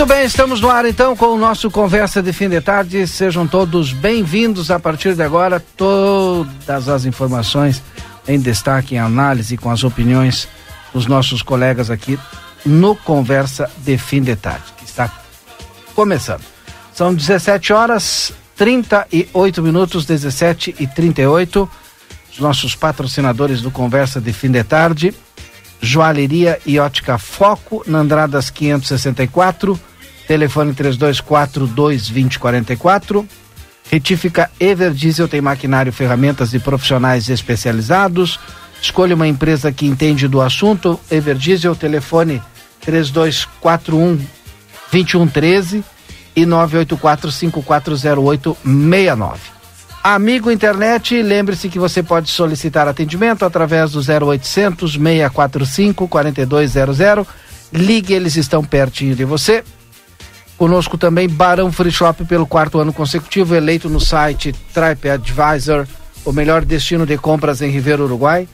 Muito bem, estamos no ar então com o nosso Conversa de Fim de Tarde. Sejam todos bem-vindos a partir de agora. Todas as informações em destaque, em análise, com as opiniões dos nossos colegas aqui no Conversa de Fim de Tarde, que está começando. São 17 horas 38 minutos, 17 e 38. Os nossos patrocinadores do Conversa de Fim de Tarde. Joalheria e Ótica Foco, na Andradas 564, telefone 3242-2044. Retífica Everdiesel tem maquinário, ferramentas e profissionais especializados. Escolha uma empresa que entende do assunto. Everdiesel, telefone 3241 2113 e 984 540869. Amigo Internet, lembre-se que você pode solicitar atendimento através do 0800 645 4200. Ligue, eles estão pertinho de você. Conosco também Barão Free Shop pelo quarto ano consecutivo, eleito no site TripAdvisor, o melhor destino de compras em Ribeiro Uruguai.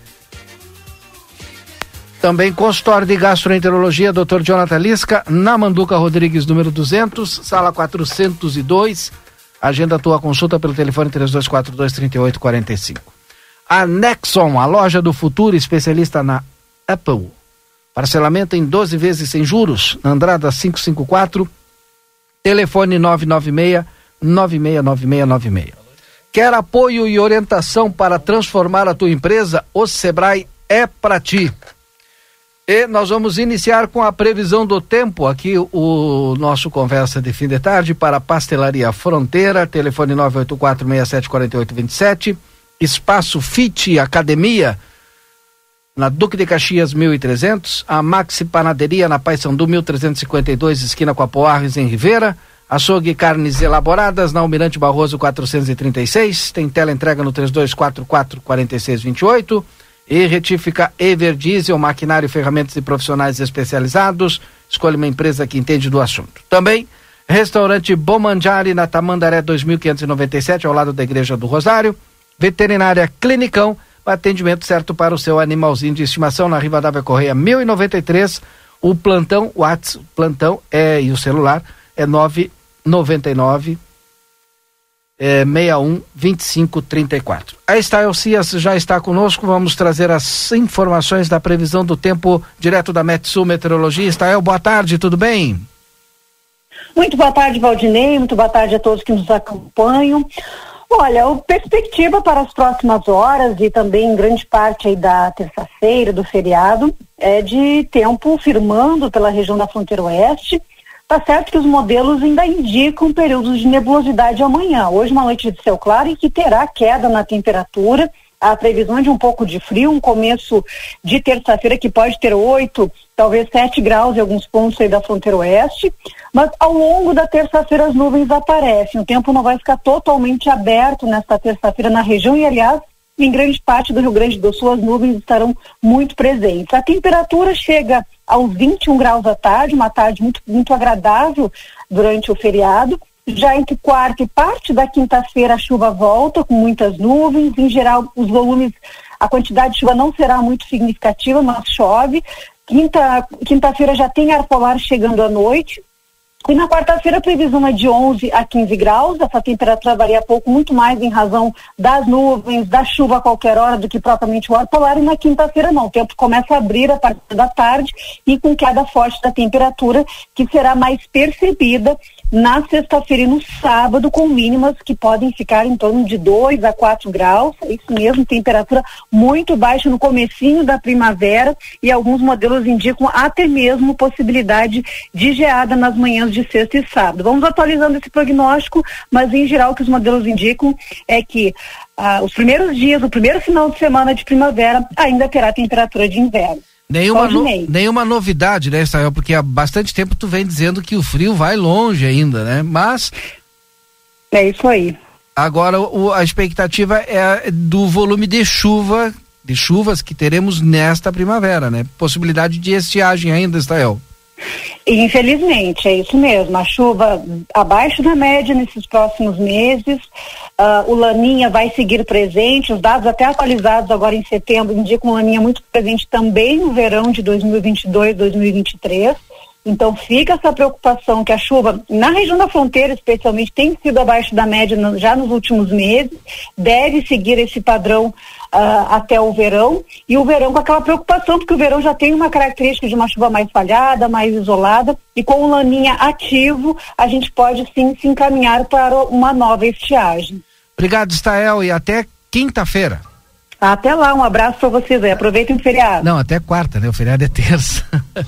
Também consultório de gastroenterologia, Dr. Jonathan Lisca, na Manduca Rodrigues, número 200, sala 402. Agenda a tua consulta pelo telefone 3242-3845. A Nexon, a loja do futuro, especialista na Apple. Parcelamento em 12 vezes sem juros, na Andrada 554, telefone 996 969696. Quer apoio e orientação para transformar a tua empresa? O Sebrae é para ti. E nós vamos iniciar com a previsão do tempo aqui, o nosso conversa de fim de tarde para Pastelaria Fronteira, telefone 984-674827, Espaço Fit Academia, na Duque de Caxias 1300, a Maxi Panaderia na Paysandu 1352, esquina com a Poarres em Ribeira, Açougue Carnes Elaboradas na Almirante Barroso 436, tem tela entrega no 3244 4628 e retífica Everdiesel, maquinário, ferramentas e profissionais especializados. Escolha uma empresa que entende do assunto. Também, restaurante Bomanjari na Tamandaré 2597, ao lado da Igreja do Rosário. Veterinária Clinicão, atendimento certo para o seu animalzinho de estimação na Rivadavia Correia 1093. O plantão, o WhatsApp, plantão é, e o celular é 999 é, 61 25 34. A Style Cias já está conosco. Vamos trazer as informações da previsão do tempo direto da Metsu Meteorologia. Style, boa tarde, tudo bem? Muito boa tarde, Valdinei. Muito boa tarde a todos que nos acompanham. Olha, a perspectiva para as próximas horas e também grande parte da terça-feira, do feriado, é de tempo firmando pela região da fronteira oeste Tá certo que os modelos ainda indicam períodos de nebulosidade amanhã. Hoje uma noite de céu claro e que terá queda na temperatura. A previsão de um pouco de frio, um começo de terça-feira que pode ter 8, talvez 7 graus em alguns pontos aí da fronteira oeste. Mas ao longo da terça-feira as nuvens aparecem. O tempo não vai ficar totalmente aberto nesta terça-feira na região e, aliás, em grande parte do Rio Grande do Sul as nuvens estarão muito presentes. A temperatura chega aos 21 graus da tarde, uma tarde muito, muito agradável durante o feriado. Já entre quarta e parte da quinta-feira a chuva volta com muitas nuvens. Em geral, os volumes, a quantidade de chuva não será muito significativa, mas chove. Quinta, quinta-feira já tem ar polar chegando à noite. E na quarta-feira a previsão é de 11 a 15 graus. Essa temperatura varia pouco, muito mais em razão das nuvens, da chuva a qualquer hora do que propriamente o ar polar. E na quinta-feira não. O tempo começa a abrir a partir da tarde e com queda forte da temperatura, que será mais percebida na sexta-feira e no sábado, com mínimas que podem ficar em torno de 2 a 4 graus. É isso mesmo, temperatura muito baixa no comecinho da primavera e alguns modelos indicam até mesmo possibilidade de geada nas manhãs de sexta e sábado. Vamos atualizando esse prognóstico, mas em geral o que os modelos indicam é que ah, os primeiros dias, o primeiro final de semana de primavera ainda terá temperatura de inverno. Nenhuma, no, nenhuma novidade, né, Israel? Porque há bastante tempo tu vem dizendo que o frio vai longe ainda, né? Mas. É isso aí. Agora o, a expectativa é do volume de chuva, de chuvas que teremos nesta primavera, né? Possibilidade de estiagem ainda, Israel. Infelizmente, é isso mesmo. A chuva abaixo da média nesses próximos meses. Uh, o Laninha vai seguir presente. Os dados até atualizados agora em setembro indicam o Laninha muito presente também no verão de 2022, 2023. Então fica essa preocupação que a chuva na região da fronteira, especialmente, tem sido abaixo da média no, já nos últimos meses. Deve seguir esse padrão uh, até o verão. E o verão com aquela preocupação, porque o verão já tem uma característica de uma chuva mais falhada, mais isolada, e com o laninha ativo, a gente pode sim se encaminhar para uma nova estiagem. Obrigado, Stael, e até quinta-feira. Até lá, um abraço para vocês aí. Aproveitem o feriado. Não, até quarta, né? O feriado é terça.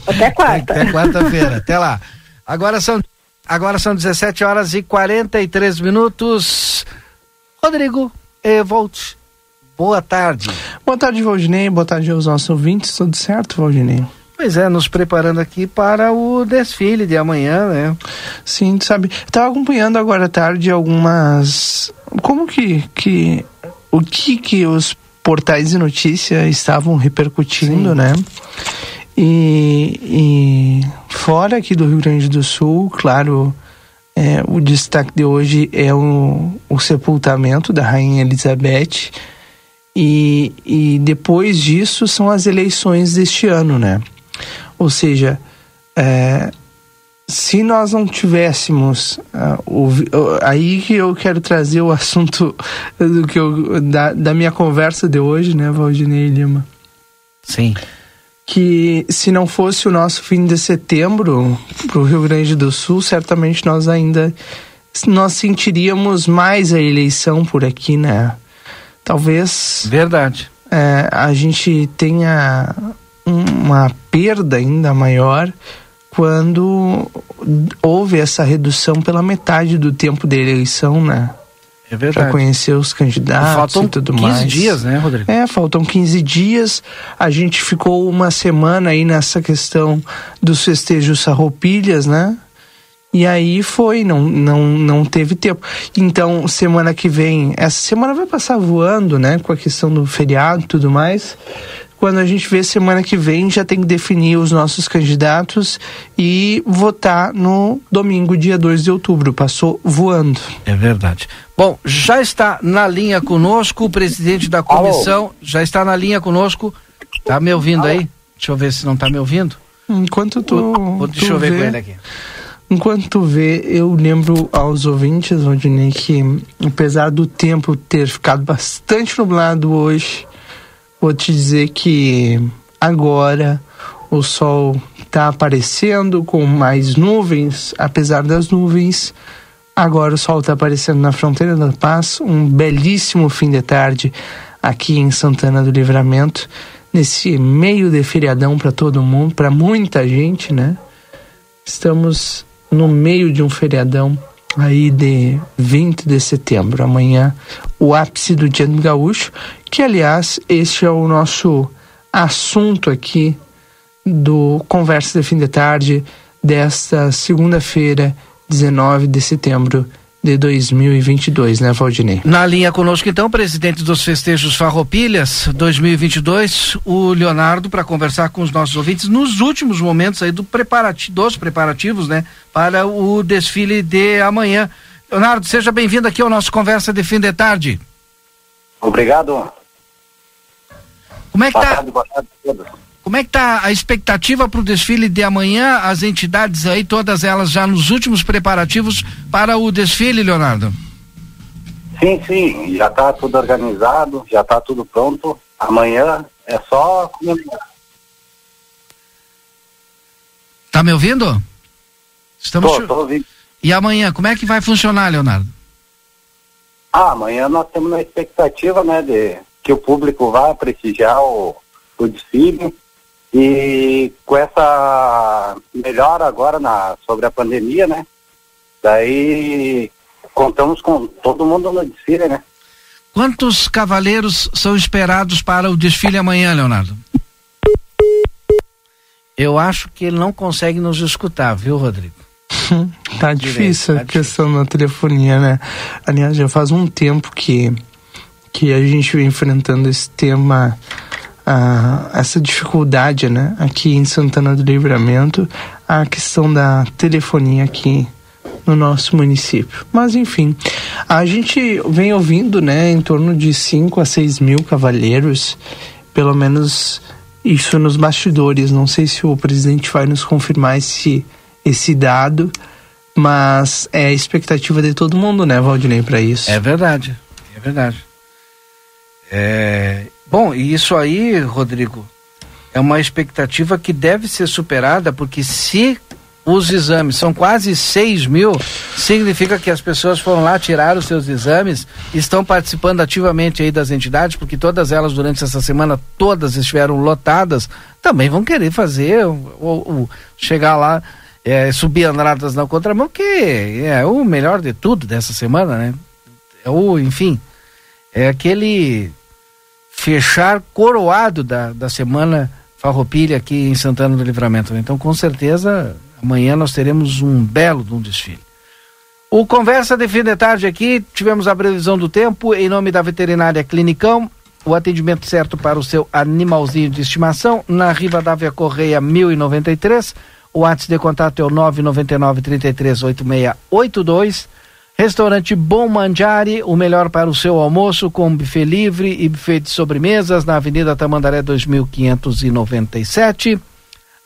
Até quarta. até quarta-feira. até lá. Agora são, agora são 17 horas e 43 minutos. Rodrigo, eh, volte Boa tarde. Boa tarde, Valdinei. Boa tarde aos nossos ouvintes. Tudo certo, Valdinei? Pois é, nos preparando aqui para o desfile de amanhã, né? Sim, tu sabe. Estava acompanhando agora à tarde algumas. Como que. que o que que os portais de notícia estavam repercutindo, Sim. né? E, e, fora aqui do Rio Grande do Sul, claro, é, o destaque de hoje é o, o sepultamento da Rainha Elizabeth e, e depois disso são as eleições deste ano, né? Ou seja, é, se nós não tivéssemos uh, o, aí que eu quero trazer o assunto do que eu, da, da minha conversa de hoje, né, Valdinei Lima? Sim. Que se não fosse o nosso fim de setembro para o Rio Grande do Sul, certamente nós ainda nós sentiríamos mais a eleição por aqui, né? Talvez. Verdade. É, a gente tenha uma perda ainda maior quando houve essa redução pela metade do tempo da eleição, né? É verdade. Para conhecer os candidatos faltam e tudo 15 mais. 15 dias, né, Rodrigo? É, faltam 15 dias. A gente ficou uma semana aí nessa questão dos festejos sarroupilhas, né? E aí foi, não, não, não teve tempo. Então, semana que vem, essa semana vai passar voando, né? Com a questão do feriado e tudo mais. Quando a gente vê semana que vem, já tem que definir os nossos candidatos e votar no domingo, dia 2 de outubro. Passou voando. É verdade. Bom, já está na linha conosco o presidente da comissão. Alô? Já está na linha conosco. Tá me ouvindo Alô? aí? Deixa eu ver se não tá me ouvindo. Enquanto tu. Deixa tu eu ver vê... com ele aqui. Enquanto tu vê, eu lembro aos ouvintes, Rodinei, que apesar do tempo ter ficado bastante nublado hoje, vou te dizer que agora o sol está aparecendo com mais nuvens, apesar das nuvens. Agora o sol está aparecendo na fronteira da paz. Um belíssimo fim de tarde aqui em Santana do Livramento, nesse meio de feriadão para todo mundo, para muita gente, né? Estamos no meio de um feriadão aí de 20 de setembro, amanhã, o ápice do Dia do Gaúcho, que aliás, este é o nosso assunto aqui do Conversa de Fim de Tarde desta segunda-feira, 19 de setembro de 2022, né, Valdinei? Na linha conosco, então, presidente dos festejos Farroupilhas 2022, o Leonardo, para conversar com os nossos ouvintes nos últimos momentos aí do preparati dos preparativos, né, para o desfile de amanhã. Leonardo, seja bem-vindo aqui ao nosso Conversa de Fim de Tarde. Obrigado. Como é que boa tá? Tarde, boa tarde a todos. Como é que está a expectativa para o desfile de amanhã? As entidades aí, todas elas já nos últimos preparativos para o desfile, Leonardo? Sim, sim, já está tudo organizado, já está tudo pronto. Amanhã é só comemorar. Tá me ouvindo? Estamos tô, tô ouvindo. E amanhã, como é que vai funcionar, Leonardo? Ah, amanhã nós temos a expectativa, né, de que o público vá prestigiar o, o desfile e com essa melhora agora na, sobre a pandemia, né, daí contamos com todo mundo no desfile, né. Quantos cavaleiros são esperados para o desfile amanhã, Leonardo? Eu acho que ele não consegue nos escutar, viu, Rodrigo? tá difícil tá a questão da telefonia, né? Aliás, já faz um tempo que, que a gente vem enfrentando esse tema, uh, essa dificuldade, né? Aqui em Santana do Livramento, a questão da telefonia aqui no nosso município. Mas enfim, a gente vem ouvindo, né, em torno de 5 a 6 mil cavalheiros, pelo menos isso nos bastidores. Não sei se o presidente vai nos confirmar esse esse dado, mas é a expectativa de todo mundo, né, Valdinei, para isso. É verdade, é verdade. É... Bom, e isso aí, Rodrigo, é uma expectativa que deve ser superada, porque se os exames são quase 6 mil, significa que as pessoas foram lá tirar os seus exames, estão participando ativamente aí das entidades, porque todas elas durante essa semana, todas estiveram lotadas, também vão querer fazer, ou, ou chegar lá é, subir andradas na contramão, que é o melhor de tudo dessa semana, né? É o, enfim, é aquele fechar coroado da, da semana farroupilha aqui em Santana do Livramento. Né? Então, com certeza, amanhã nós teremos um belo de um desfile. O Conversa de Fim de Tarde aqui, tivemos a previsão do tempo em nome da Veterinária Clinicão, o atendimento certo para o seu animalzinho de estimação, na Riva Dávia Correia 1093, o WhatsApp de contato é o 999 338682. Restaurante Bom Mandiari, o melhor para o seu almoço, com buffet livre e buffet de sobremesas, na Avenida Tamandaré 2597.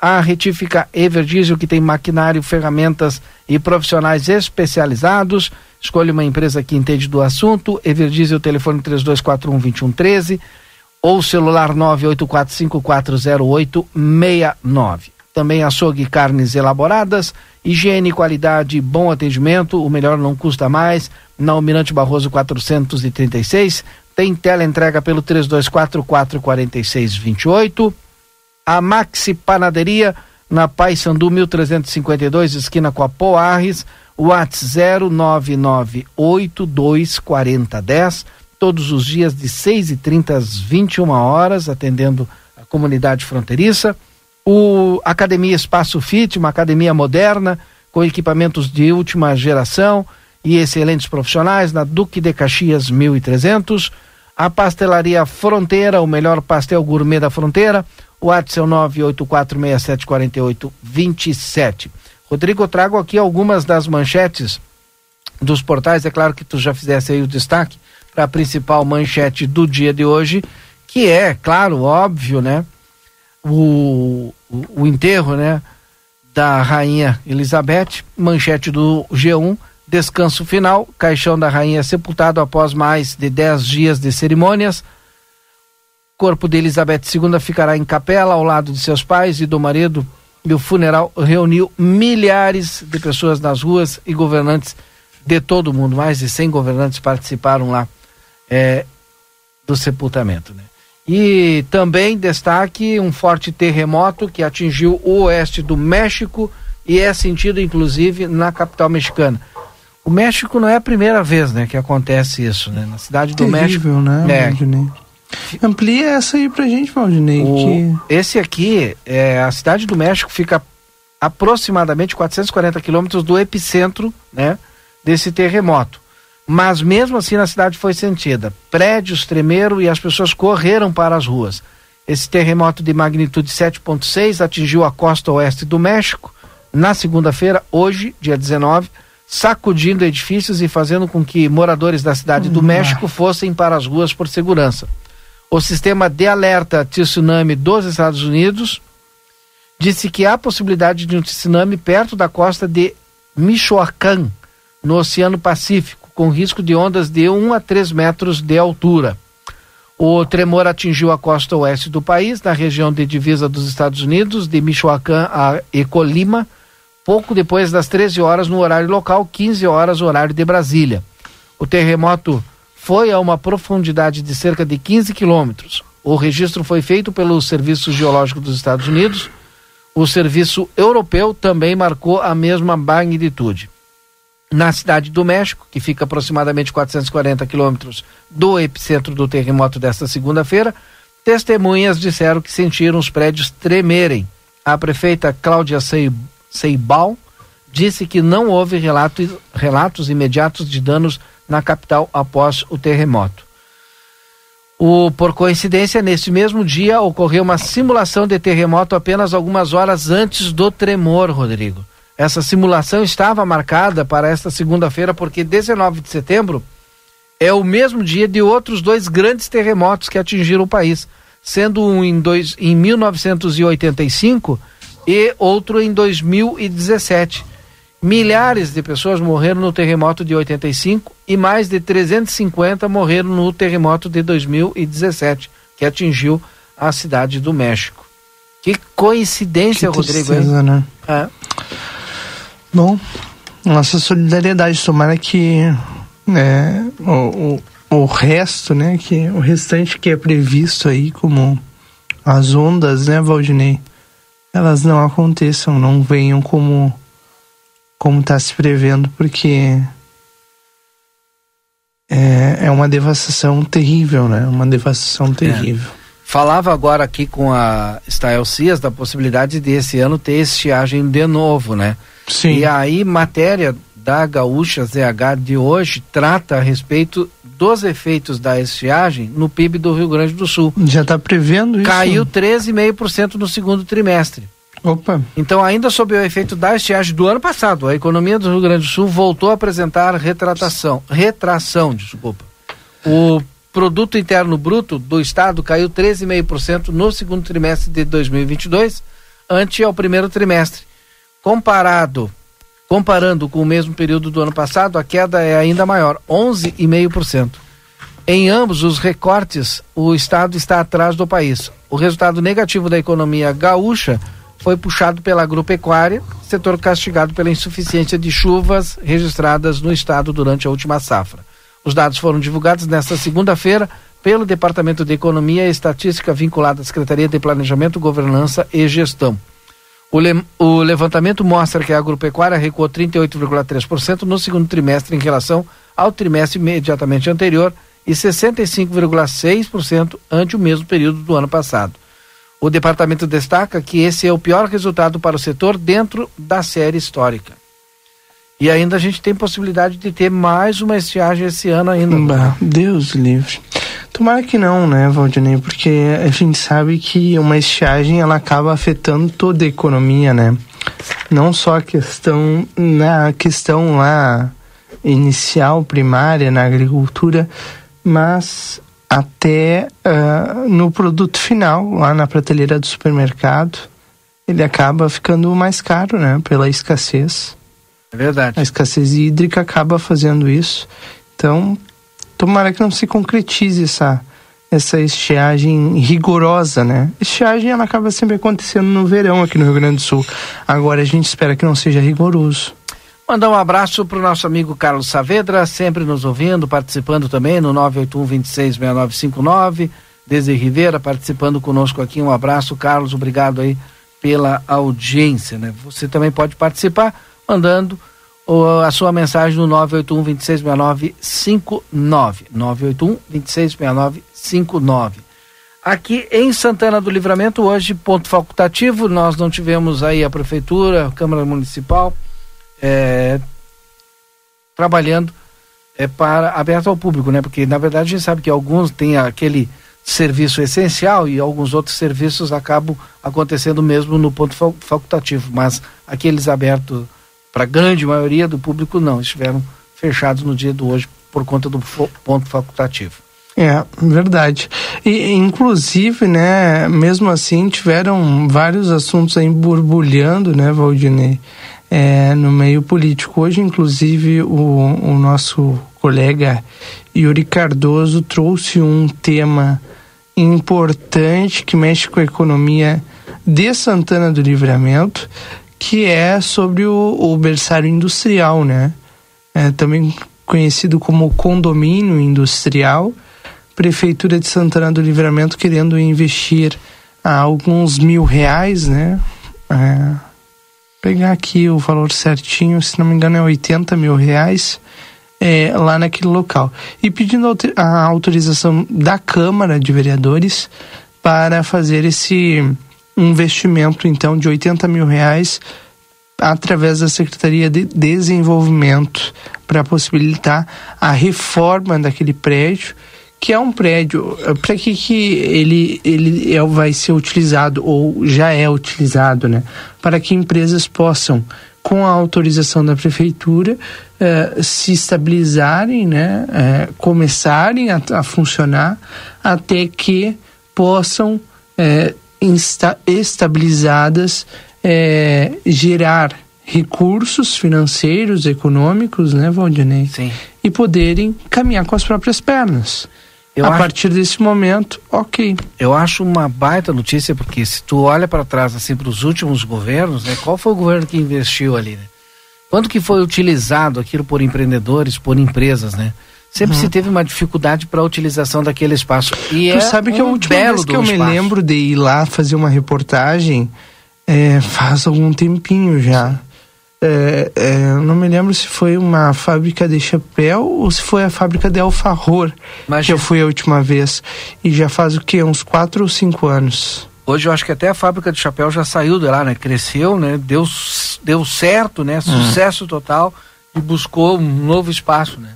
A retífica Everdiesel, que tem maquinário, ferramentas e profissionais especializados. Escolha uma empresa que entende do assunto. Everdiesel, telefone 3241-2113 ou celular 984540869 também açougue e carnes elaboradas, higiene qualidade, bom atendimento, o melhor não custa mais, na Almirante Barroso 436, tem tela entrega pelo 32444628, a Maxi Panaderia na Paysandu 1352, esquina com a Poarres, WhatsApp 099824010, todos os dias de 6h30 às 21 horas, atendendo a comunidade fronteiriça o Academia Espaço Fit, uma academia moderna, com equipamentos de última geração e excelentes profissionais, na Duque de Caxias 1300. A Pastelaria Fronteira, o melhor pastel gourmet da fronteira. O WhatsApp é o 984674827. Rodrigo, eu trago aqui algumas das manchetes dos portais. É claro que tu já fizesse aí o destaque para a principal manchete do dia de hoje, que é, claro, óbvio, né? O, o, o enterro, né, da rainha Elizabeth, manchete do G1, descanso final, caixão da rainha sepultado após mais de 10 dias de cerimônias. Corpo de Elizabeth II ficará em capela ao lado de seus pais e do marido. E o funeral reuniu milhares de pessoas nas ruas e governantes de todo o mundo. Mais de 100 governantes participaram lá é, do sepultamento. Né? E também destaque um forte terremoto que atingiu o oeste do México e é sentido inclusive na capital mexicana. O México não é a primeira vez, né, que acontece isso, né? Na cidade do Terrível, México. né, é. Amplia essa aí pra gente, Valdinei. O, que... Esse aqui, é, a cidade do México fica aproximadamente 440 quilômetros do epicentro, né, desse terremoto. Mas mesmo assim na cidade foi sentida. Prédios tremeram e as pessoas correram para as ruas. Esse terremoto de magnitude 7.6 atingiu a costa oeste do México na segunda-feira, hoje, dia 19, sacudindo edifícios e fazendo com que moradores da cidade do México fossem para as ruas por segurança. O sistema de alerta tsunami dos Estados Unidos disse que há possibilidade de um tsunami perto da costa de Michoacán, no Oceano Pacífico, com risco de ondas de 1 a 3 metros de altura. O tremor atingiu a costa oeste do país, na região de divisa dos Estados Unidos, de Michoacán a Ecolima, pouco depois das 13 horas no horário local, 15 horas horário de Brasília. O terremoto foi a uma profundidade de cerca de 15 quilômetros. O registro foi feito pelo Serviço Geológico dos Estados Unidos. O Serviço Europeu também marcou a mesma magnitude. Na cidade do México, que fica aproximadamente 440 quilômetros do epicentro do terremoto desta segunda-feira, testemunhas disseram que sentiram os prédios tremerem. A prefeita Cláudia Seibal disse que não houve relatos, relatos imediatos de danos na capital após o terremoto. O, por coincidência, neste mesmo dia ocorreu uma simulação de terremoto apenas algumas horas antes do tremor, Rodrigo. Essa simulação estava marcada para esta segunda-feira porque 19 de setembro é o mesmo dia de outros dois grandes terremotos que atingiram o país, sendo um em, dois, em 1985 e outro em 2017. Milhares de pessoas morreram no terremoto de 85 e mais de 350 morreram no terremoto de 2017, que atingiu a cidade do México. Que coincidência, que Rodrigo. Tristeza, né? É. Bom, nossa solidariedade, tomara que né, o, o, o resto, né, que o restante que é previsto aí como as ondas, né, Valdinei, elas não aconteçam, não venham como como está se prevendo, porque é, é uma devastação terrível, né? Uma devastação é. terrível. É. Falava agora aqui com a Stael Cias da possibilidade de esse ano ter estiagem de novo, né? Sim. E aí, matéria da Gaúcha ZH de hoje trata a respeito dos efeitos da estiagem no PIB do Rio Grande do Sul. Já está prevendo isso? Caiu 13,5% no segundo trimestre. Opa. Então, ainda sob o efeito da estiagem do ano passado, a economia do Rio Grande do Sul voltou a apresentar retratação, retração, desculpa. O produto interno bruto do estado caiu 13,5% no segundo trimestre de 2022, ante ao primeiro trimestre. Comparado, comparando com o mesmo período do ano passado, a queda é ainda maior, 11,5%. Em ambos os recortes, o estado está atrás do país. O resultado negativo da economia gaúcha foi puxado pela agropecuária, setor castigado pela insuficiência de chuvas registradas no estado durante a última safra. Os dados foram divulgados nesta segunda-feira pelo Departamento de Economia e Estatística vinculado à Secretaria de Planejamento, Governança e Gestão. O, le o levantamento mostra que a agropecuária recuou 38,3% no segundo trimestre em relação ao trimestre imediatamente anterior e 65,6% ante o mesmo período do ano passado. O departamento destaca que esse é o pior resultado para o setor dentro da série histórica. E ainda a gente tem possibilidade de ter mais uma estiagem esse ano ainda. Bah, Deus livre. Tomara que não, né, Valdinei? Porque a gente sabe que uma estiagem ela acaba afetando toda a economia, né? Não só a questão na questão lá inicial, primária na agricultura, mas até uh, no produto final, lá na prateleira do supermercado, ele acaba ficando mais caro, né? Pela escassez. É verdade. A escassez hídrica acaba fazendo isso. Então, tomara que não se concretize essa, essa estiagem rigorosa, né? Estiagem ela acaba sempre acontecendo no verão aqui no Rio Grande do Sul. Agora a gente espera que não seja rigoroso. Mandar um abraço para o nosso amigo Carlos Saavedra, sempre nos ouvindo, participando também no 981-266959. Desde Rivera, participando conosco aqui. Um abraço, Carlos, obrigado aí pela audiência. Né? Você também pode participar mandando a sua mensagem no 981-266959. 981-266959. Aqui em Santana do Livramento, hoje, ponto facultativo, nós não tivemos aí a Prefeitura, a Câmara Municipal é, trabalhando é, para aberto ao público, né? Porque na verdade a gente sabe que alguns têm aquele serviço essencial e alguns outros serviços acabam acontecendo mesmo no ponto facultativo, mas aqueles abertos para a grande maioria do público não, estiveram fechados no dia de hoje por conta do ponto facultativo. É, verdade. E, inclusive, né, mesmo assim, tiveram vários assuntos aí borbulhando, né, Valdinei, é, no meio político. Hoje, inclusive, o, o nosso colega Yuri Cardoso trouxe um tema importante que mexe com a economia de Santana do Livramento, que é sobre o, o berçário industrial, né? É, também conhecido como condomínio industrial, Prefeitura de Santana do Livramento querendo investir ah, alguns mil reais, né? É, pegar aqui o valor certinho, se não me engano é 80 mil reais, é, lá naquele local. E pedindo a autorização da Câmara de Vereadores para fazer esse investimento, então, de 80 mil reais através da Secretaria de Desenvolvimento para possibilitar a reforma daquele prédio que é um prédio, para que, que ele, ele é, vai ser utilizado ou já é utilizado, né? Para que empresas possam, com a autorização da prefeitura, eh, se estabilizarem, né? Eh, começarem a, a, funcionar até que possam, eh, insta, estabilizadas, gerar recursos financeiros, econômicos, né, Valdinei? Sim. E poderem caminhar com as próprias pernas. Eu a acho, partir desse momento, ok. Eu acho uma baita notícia, porque se tu olha para trás, assim, para os últimos governos, né? Qual foi o governo que investiu ali, né? Quanto que foi utilizado aquilo por empreendedores, por empresas, né? Sempre uhum. se teve uma dificuldade para a utilização daquele espaço. E tu é sabe que um a última vez que eu espaço. me lembro de ir lá fazer uma reportagem é, faz algum tempinho já. É, é, não me lembro se foi uma fábrica de chapéu ou se foi a fábrica de alfarror Mas que eu fui a última vez. E já faz o quê? Uns quatro ou cinco anos. Hoje eu acho que até a fábrica de chapéu já saiu de lá, né? Cresceu, né? Deu, deu certo, né? Hum. Sucesso hum. total e buscou um novo espaço, né?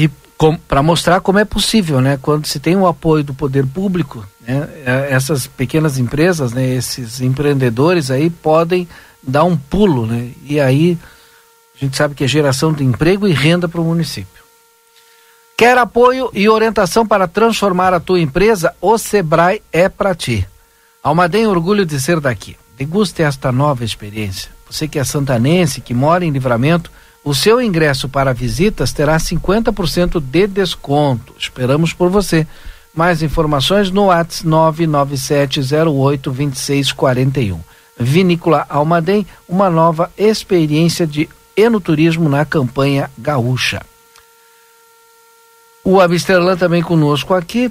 E para mostrar como é possível, né? Quando se tem o apoio do poder público, né? É, essas pequenas empresas, né? Esses empreendedores aí podem dar um pulo, né? E aí a gente sabe que é geração de emprego e renda para o município. Quer apoio e orientação para transformar a tua empresa? O Sebrae é para ti. Almaden orgulho de ser daqui. Deguste esta nova experiência. Você que é santanense, que mora em livramento, o seu ingresso para visitas terá 50% de desconto. Esperamos por você. Mais informações no WhatsApp 99708 2641. Vinícola Almaden, uma nova experiência de enoturismo na campanha gaúcha. O Amsterdã também conosco aqui,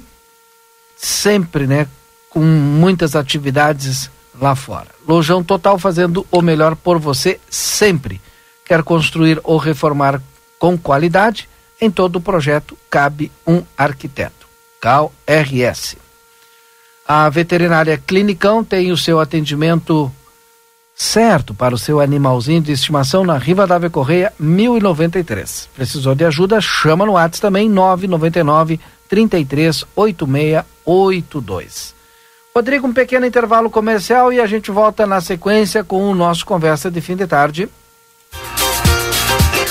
sempre, né, com muitas atividades lá fora. Lojão Total fazendo o melhor por você sempre. Quer construir ou reformar com qualidade? Em todo o projeto cabe um arquiteto. Cal RS. A veterinária Clinicão tem o seu atendimento certo para o seu animalzinho de estimação na Riva Dávia Correia 1093. Precisou de ajuda? Chama no WhatsApp também 999 33 8682. Rodrigo, um pequeno intervalo comercial e a gente volta na sequência com o nosso conversa de fim de tarde.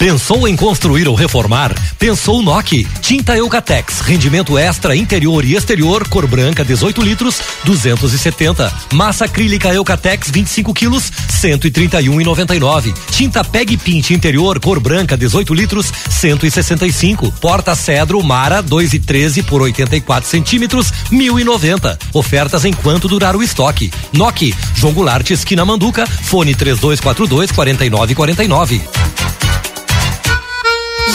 Pensou em construir ou reformar? Pensou Noki. Tinta Eucatex, rendimento extra interior e exterior, cor branca 18 litros, 270. Massa acrílica Eucatex 25 quilos, 131,99. Tinta Peg Pint interior, cor branca 18 litros, 165. Porta Cedro Mara 2 e 13 por 84 centímetros, 1090. Ofertas enquanto durar o estoque. Noki, João Goulart, esquina Manduca, fone 3242 4949.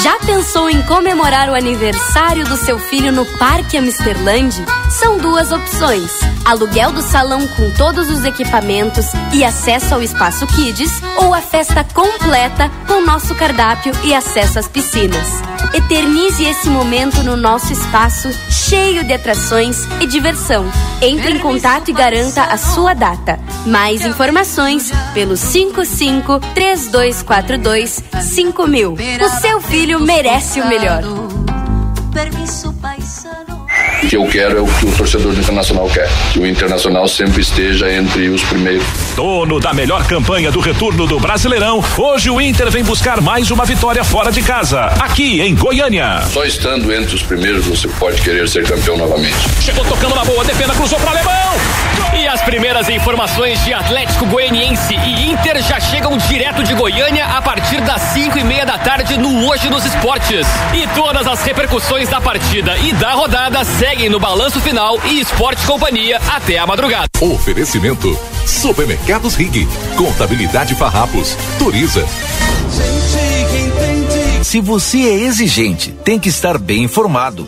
Já pensou em comemorar o aniversário do seu filho no Parque Amsterland? São duas opções: aluguel do salão com todos os equipamentos e acesso ao espaço Kids, ou a festa completa com nosso cardápio e acesso às piscinas. Eternize esse momento no nosso espaço cheio de atrações e diversão. Entre em contato e garanta a sua data. Mais informações pelo 55 3242 5000. O seu filho merece o melhor. Permisso paisano. O que eu quero é o que o torcedor do Internacional quer. Que o Internacional sempre esteja entre os primeiros. Dono da melhor campanha do retorno do Brasileirão, hoje o Inter vem buscar mais uma vitória fora de casa, aqui em Goiânia. Só estando entre os primeiros você pode querer ser campeão novamente. Chegou tocando na boa, defenda, cruzou para Alemão. E as primeiras informações de Atlético Goianiense e Inter já chegam direto de Goiânia a partir das 5 e meia da tarde no Hoje nos Esportes. E todas as repercussões da partida e da rodada seguem no balanço final e Esporte Companhia até a madrugada. Oferecimento: Supermercados Rig, Contabilidade Farrapos, Turiza. Se você é exigente, tem que estar bem informado.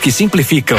que simplificam.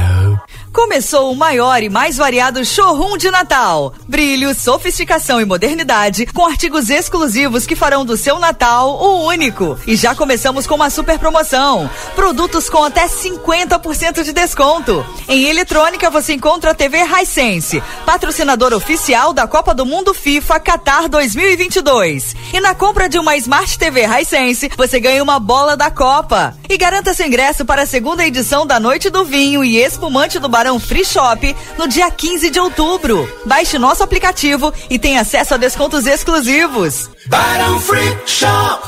Começou o maior e mais variado showroom de Natal. Brilho, sofisticação e modernidade, com artigos exclusivos que farão do seu Natal o único. E já começamos com uma super promoção: produtos com até 50% de desconto. Em eletrônica você encontra a TV Hisense, patrocinador oficial da Copa do Mundo FIFA Qatar 2022. E na compra de uma Smart TV Hisense, você ganha uma bola da Copa. E garanta seu ingresso para a segunda edição da Noite do Vinho e Espumante do Barão Free Shop no dia 15 de outubro. Baixe nosso aplicativo e tenha acesso a descontos exclusivos. Barão Free Shop.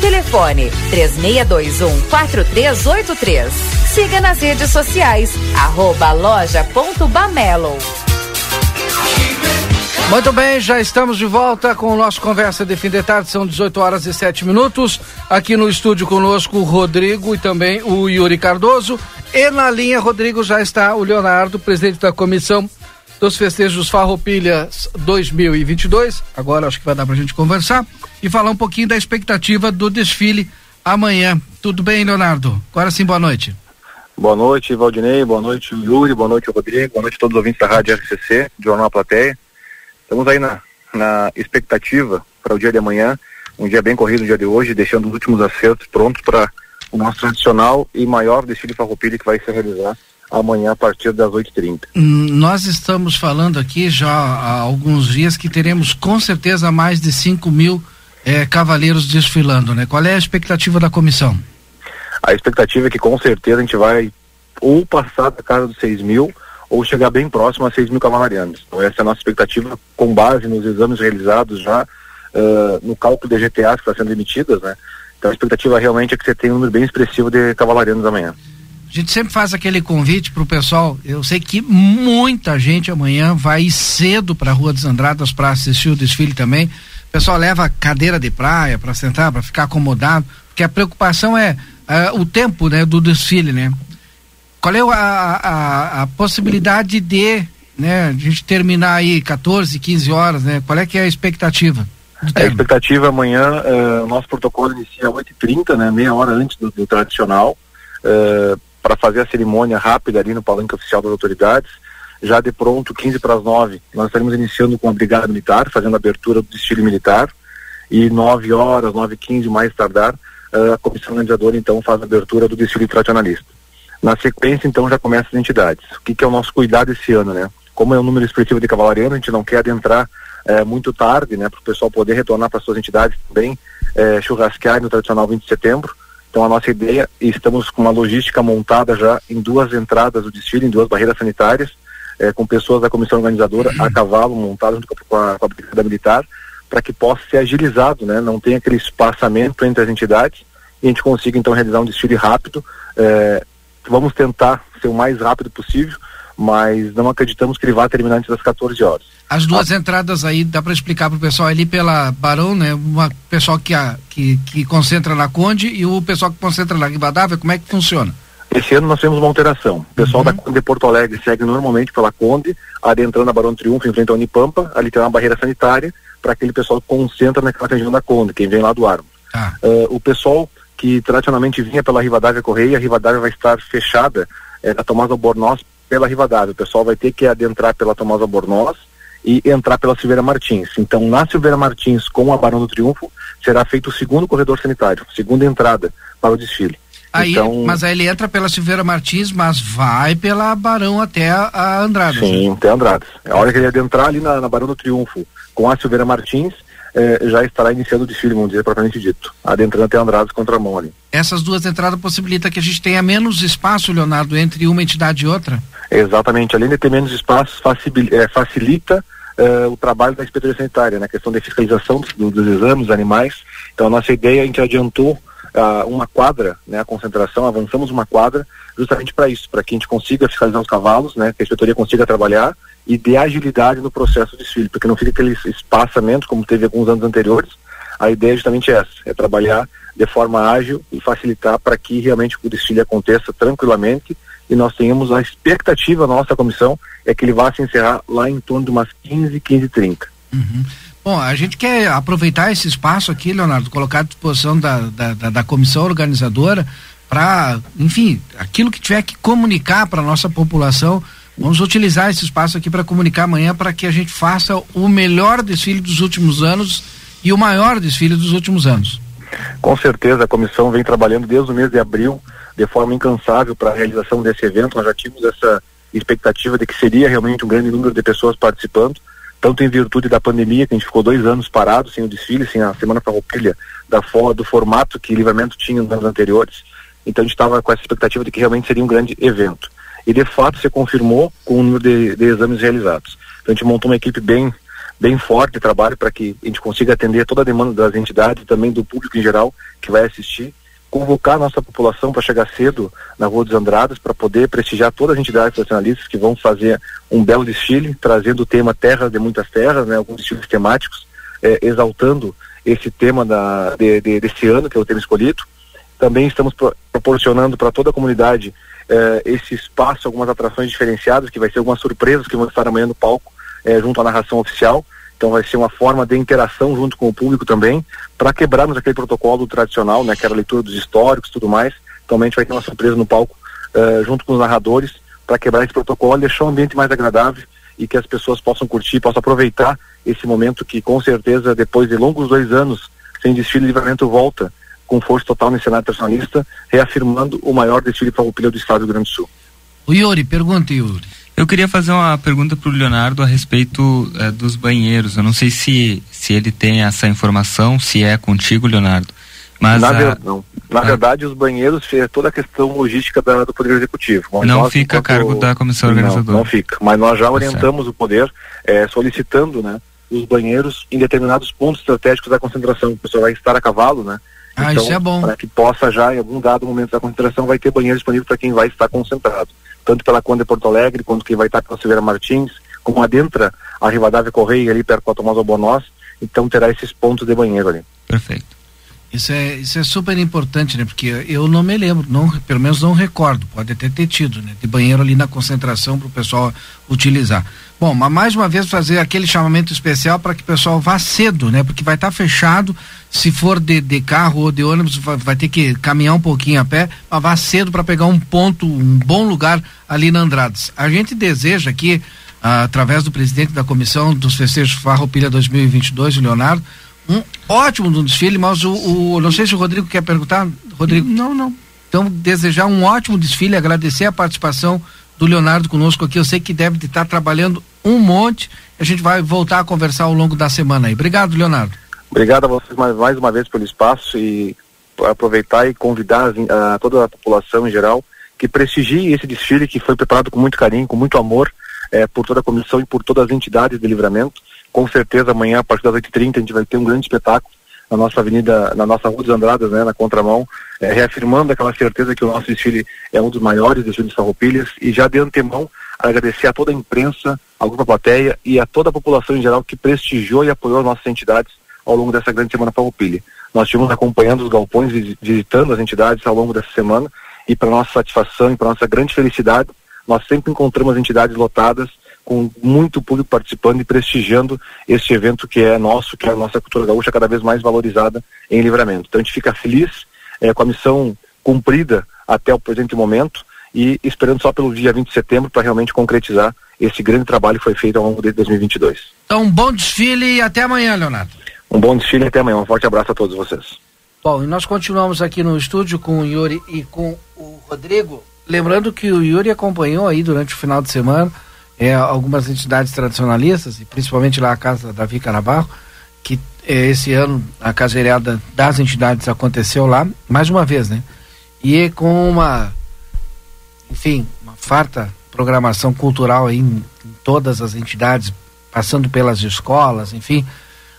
Telefone 3621 4383. Siga nas redes sociais, arroba loja.bamelo. Muito bem, já estamos de volta com o nosso Conversa de Fim de Tarde, são 18 horas e 7 minutos. Aqui no estúdio conosco o Rodrigo e também o Yuri Cardoso. E na linha, Rodrigo, já está o Leonardo, presidente da comissão dos festejos Farroupilhas 2022. Agora acho que vai dar pra gente conversar e falar um pouquinho da expectativa do desfile amanhã. Tudo bem, Leonardo? Agora sim, boa noite. Boa noite, Valdinei, boa noite, Yuri, boa noite, Rodrigo, boa noite a todos os ouvintes da Rádio RCC, Jornal Plateia. Estamos aí na, na expectativa para o dia de amanhã, um dia bem corrido no dia de hoje, deixando os últimos acertos prontos para o nosso tradicional e maior desfile farroupilha que vai se realizar amanhã a partir das 8h30. Hum, nós estamos falando aqui já há alguns dias que teremos com certeza mais de 5 mil eh, cavaleiros desfilando, né? Qual é a expectativa da comissão? A expectativa é que com certeza a gente vai ou passar da casa dos 6 mil ou chegar bem próximo a 6 mil cavalarianos. Então essa é a nossa expectativa com base nos exames realizados já uh, no cálculo de GTA que está sendo emitidas, né? Então a expectativa realmente é que você tenha um número bem expressivo de cavalarianos amanhã. A gente sempre faz aquele convite para o pessoal. Eu sei que muita gente amanhã vai cedo para a Rua dos Andradas para assistir o desfile também. O pessoal leva cadeira de praia para sentar, para ficar acomodado, porque a preocupação é uh, o tempo né, do desfile, né? Qual é a, a, a possibilidade de né, a gente terminar aí 14, 15 horas, né? Qual é que é a expectativa? A expectativa amanhã, uh, o nosso protocolo inicia às 8h30, né, meia hora antes do, do tradicional, uh, para fazer a cerimônia rápida ali no palanque oficial das autoridades. Já de pronto, 15 para as 9, nós estaremos iniciando com a Brigada Militar, fazendo a abertura do desfile militar. E 9 horas, 9 e 15 mais tardar, uh, a comissão organizadora então faz a abertura do desfile tradicionalista. Na sequência, então, já começa as entidades. O que, que é o nosso cuidado esse ano, né? Como é um número expressivo de cavalariano, a gente não quer adentrar é, muito tarde, né, para o pessoal poder retornar para suas entidades também, é, churrasquear no tradicional 20 de setembro. Então a nossa ideia, estamos com uma logística montada já em duas entradas do desfile, em duas barreiras sanitárias, é, com pessoas da comissão organizadora a cavalo montadas junto com a, com a Brigada Militar, para que possa ser agilizado, né, não tenha aquele espaçamento entre as entidades e a gente consiga então realizar um desfile rápido. É, vamos tentar ser o mais rápido possível, mas não acreditamos que ele vá terminar antes das 14 horas. As duas ah. entradas aí dá para explicar para o pessoal ali pela Barão, né? Uma pessoal que, a, que, que concentra na Conde e o pessoal que concentra na Rivadavia, como é que funciona? Esse ano nós temos uma alteração. O pessoal uhum. da Conde de Porto Alegre segue normalmente pela Conde, adentrando a Barão Triunfo em frente à Unipampa, ali tem uma barreira sanitária para aquele pessoal que concentra naquela região da Conde, quem vem lá do Armo. Ah. Uh, o pessoal que tradicionalmente vinha pela Rivadavia Correia, a Rivadavia vai estar fechada é, da Tomás Albornoz pela Rivadavia. O pessoal vai ter que adentrar pela Tomás Albornoz e entrar pela Silveira Martins. Então, na Silveira Martins, com a Barão do Triunfo, será feito o segundo corredor sanitário, segunda entrada para o desfile. Aí, então, mas aí ele entra pela Silveira Martins, mas vai pela Barão até a, a Andradas. Sim, né? até Andradas. A hora que ele adentrar ali na, na Barão do Triunfo com a Silveira Martins, eh, já estará iniciando o desfile, vamos dizer, propriamente dito, adentrando até Andradas contra a mão ali. Essas duas entradas possibilitam que a gente tenha menos espaço, Leonardo, entre uma entidade e outra? Exatamente, além de ter menos espaço, eh, facilita eh, o trabalho da inspetoria sanitária, na né? questão da fiscalização dos, dos, exames dos animais. Então a nossa ideia, a gente adiantou ah, uma quadra, né, a concentração, avançamos uma quadra justamente para isso, para que a gente consiga fiscalizar os cavalos, né, que a inspetoria consiga trabalhar e dê agilidade no processo de desfile, porque não fica aquele espaçamento como teve alguns anos anteriores. A ideia é justamente essa, é trabalhar de forma ágil e facilitar para que realmente o desfile aconteça tranquilamente e nós tenhamos a expectativa nossa comissão é que ele vá se encerrar lá em torno de umas 15, 15 30. Uhum. Bom, a gente quer aproveitar esse espaço aqui, Leonardo, colocar à disposição da, da, da, da comissão organizadora para, enfim, aquilo que tiver que comunicar para nossa população. Vamos utilizar esse espaço aqui para comunicar amanhã para que a gente faça o melhor desfile dos últimos anos e o maior desfile dos últimos anos. Com certeza, a comissão vem trabalhando desde o mês de abril de forma incansável para a realização desse evento. Nós já tínhamos essa expectativa de que seria realmente um grande número de pessoas participando tanto em virtude da pandemia, que a gente ficou dois anos parados sem o desfile, sem a Semana Farroupilha, da forma, do formato que Livramento tinha nos anos anteriores. Então a gente estava com essa expectativa de que realmente seria um grande evento. E de fato se confirmou com o número de, de exames realizados. Então a gente montou uma equipe bem, bem forte de trabalho para que a gente consiga atender toda a demanda das entidades e também do público em geral que vai assistir convocar a nossa população para chegar cedo na Rua dos Andradas para poder prestigiar todas as entidades nacionalistas que vão fazer um belo desfile, trazendo o tema Terra de Muitas Terras, né, alguns desfiles temáticos, eh, exaltando esse tema da, de, de, desse ano, que é o tema escolhido. Também estamos pro, proporcionando para toda a comunidade eh, esse espaço, algumas atrações diferenciadas, que vai ser algumas surpresas que vão estar amanhã no palco, eh, junto à narração oficial. Então vai ser uma forma de interação junto com o público também, para quebrarmos aquele protocolo tradicional, né, que era a leitura dos históricos e tudo mais. Então a gente vai ter uma surpresa no palco uh, junto com os narradores para quebrar esse protocolo e deixar o ambiente mais agradável e que as pessoas possam curtir, possam aproveitar esse momento que com certeza depois de longos dois anos sem desfile de livramento volta com força total no cenário tradicionalista, reafirmando o maior desfile farroupilha do estado do Rio Grande do Sul. O Yuri, pergunta Yuri. Eu queria fazer uma pergunta para o Leonardo a respeito eh, dos banheiros. Eu não sei se, se ele tem essa informação, se é contigo, Leonardo. Mas na, a, ver, na a, verdade, os banheiros é toda a questão logística da, do Poder Executivo. Mas não nós, fica enquanto, a cargo da comissão organizadora. Não, não fica. Mas nós já tá orientamos o Poder é, solicitando né, os banheiros em determinados pontos estratégicos da concentração. O pessoal vai estar a cavalo, né? Ah, então, isso é bom. Para que possa já, em algum dado momento da concentração, vai ter banheiro disponível para quem vai estar concentrado tanto pela Conde Porto Alegre, quanto quem vai estar pela Silveira Martins, como adentra a Rivadavia Correia ali perto do Tomás Albonós, então terá esses pontos de banheiro ali. Perfeito. Isso é, isso é super importante, né? Porque eu não me lembro, não, pelo menos não recordo, pode até ter tido, né? De banheiro ali na concentração para o pessoal utilizar. Bom, mas mais uma vez fazer aquele chamamento especial para que o pessoal vá cedo, né? Porque vai estar tá fechado. Se for de, de carro ou de ônibus, vai, vai, ter que caminhar um pouquinho a pé, mas vá cedo para pegar um ponto, um bom lugar ali na Andrades. A gente deseja aqui, ah, através do presidente da comissão dos festejos Farroupilha 2022, o Leonardo, um ótimo desfile, mas o, o, não sei se o Rodrigo quer perguntar, Rodrigo. Não, não. Então desejar um ótimo desfile, agradecer a participação do Leonardo conosco aqui. Eu sei que deve estar trabalhando um monte. A gente vai voltar a conversar ao longo da semana aí. Obrigado, Leonardo. Obrigado a vocês mais, mais uma vez pelo espaço e aproveitar e convidar a, a toda a população em geral que prestigie esse desfile que foi preparado com muito carinho, com muito amor eh, por toda a comissão e por todas as entidades de livramento. Com certeza amanhã, a partir das 8h30, a gente vai ter um grande espetáculo na nossa avenida, na nossa Rua dos Andradas, né, na contramão, é, reafirmando aquela certeza que o nosso desfile é um dos maiores desfiles de Farroupilhas e já de antemão agradecer a toda a imprensa, a grupo plateia e a toda a população em geral que prestigiou e apoiou as nossas entidades ao longo dessa grande semana Farroupilha. Nós estivemos acompanhando os galpões, visitando as entidades ao longo dessa semana e para nossa satisfação e para nossa grande felicidade, nós sempre encontramos entidades lotadas com muito público participando e prestigiando este evento que é nosso, que é a nossa cultura gaúcha cada vez mais valorizada em livramento. Então a gente fica feliz é, com a missão cumprida até o presente momento e esperando só pelo dia 20 de setembro para realmente concretizar esse grande trabalho que foi feito ao longo de 2022. Então, bom desfile e até amanhã, Leonardo. Um bom desfile até amanhã. Um forte abraço a todos vocês. Bom, e nós continuamos aqui no estúdio com o Yuri e com o Rodrigo. Lembrando que o Yuri acompanhou aí durante o final de semana é, algumas entidades tradicionalistas, e principalmente lá a Casa Davi Canabarro, que é, esse ano a caseirada das entidades aconteceu lá, mais uma vez, né? E com uma, enfim, uma farta programação cultural aí em, em todas as entidades, passando pelas escolas, enfim,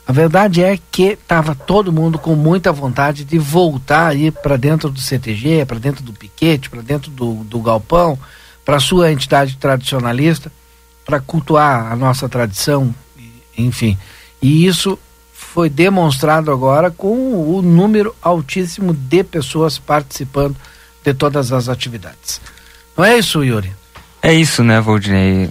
A verdade é que estava todo mundo com muita vontade de voltar aí para dentro do CTG, para dentro do piquete, para dentro do, do galpão, para sua entidade tradicionalista, para cultuar a nossa tradição, enfim. E isso foi demonstrado agora com o número altíssimo de pessoas participando de todas as atividades. Não é isso, Yuri? É isso, né, Valdinei?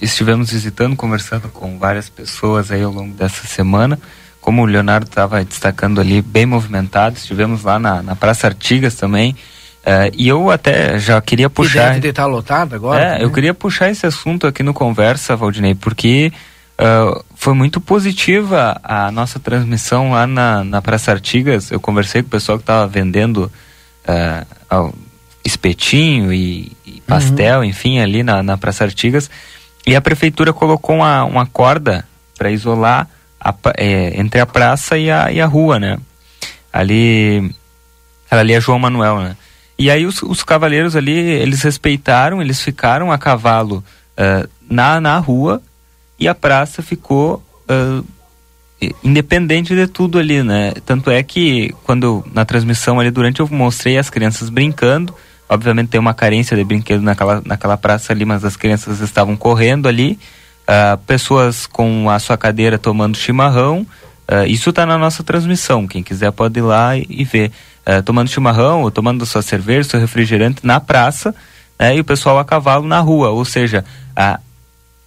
Estivemos visitando, conversando com várias pessoas aí ao longo dessa semana. Como o Leonardo estava destacando ali, bem movimentado. Estivemos lá na, na Praça Artigas também. Uh, e eu até já queria puxar. E deve estar lotado agora? É, né? eu queria puxar esse assunto aqui no Conversa, Valdinei, porque uh, foi muito positiva a nossa transmissão lá na, na Praça Artigas. Eu conversei com o pessoal que estava vendendo uh, espetinho e, e pastel, uhum. enfim, ali na, na Praça Artigas. E a prefeitura colocou uma, uma corda para isolar a, é, entre a praça e a, e a rua, né? Ali, ali é João Manuel, né? E aí os, os cavaleiros ali, eles respeitaram, eles ficaram a cavalo uh, na, na rua e a praça ficou uh, independente de tudo ali, né? Tanto é que quando na transmissão ali durante eu mostrei as crianças brincando, obviamente tem uma carência de brinquedo naquela, naquela praça ali, mas as crianças estavam correndo ali, uh, pessoas com a sua cadeira tomando chimarrão, uh, isso está na nossa transmissão, quem quiser pode ir lá e, e ver uh, tomando chimarrão ou tomando sua cerveja, seu refrigerante na praça, né, e o pessoal a cavalo na rua. Ou seja, a,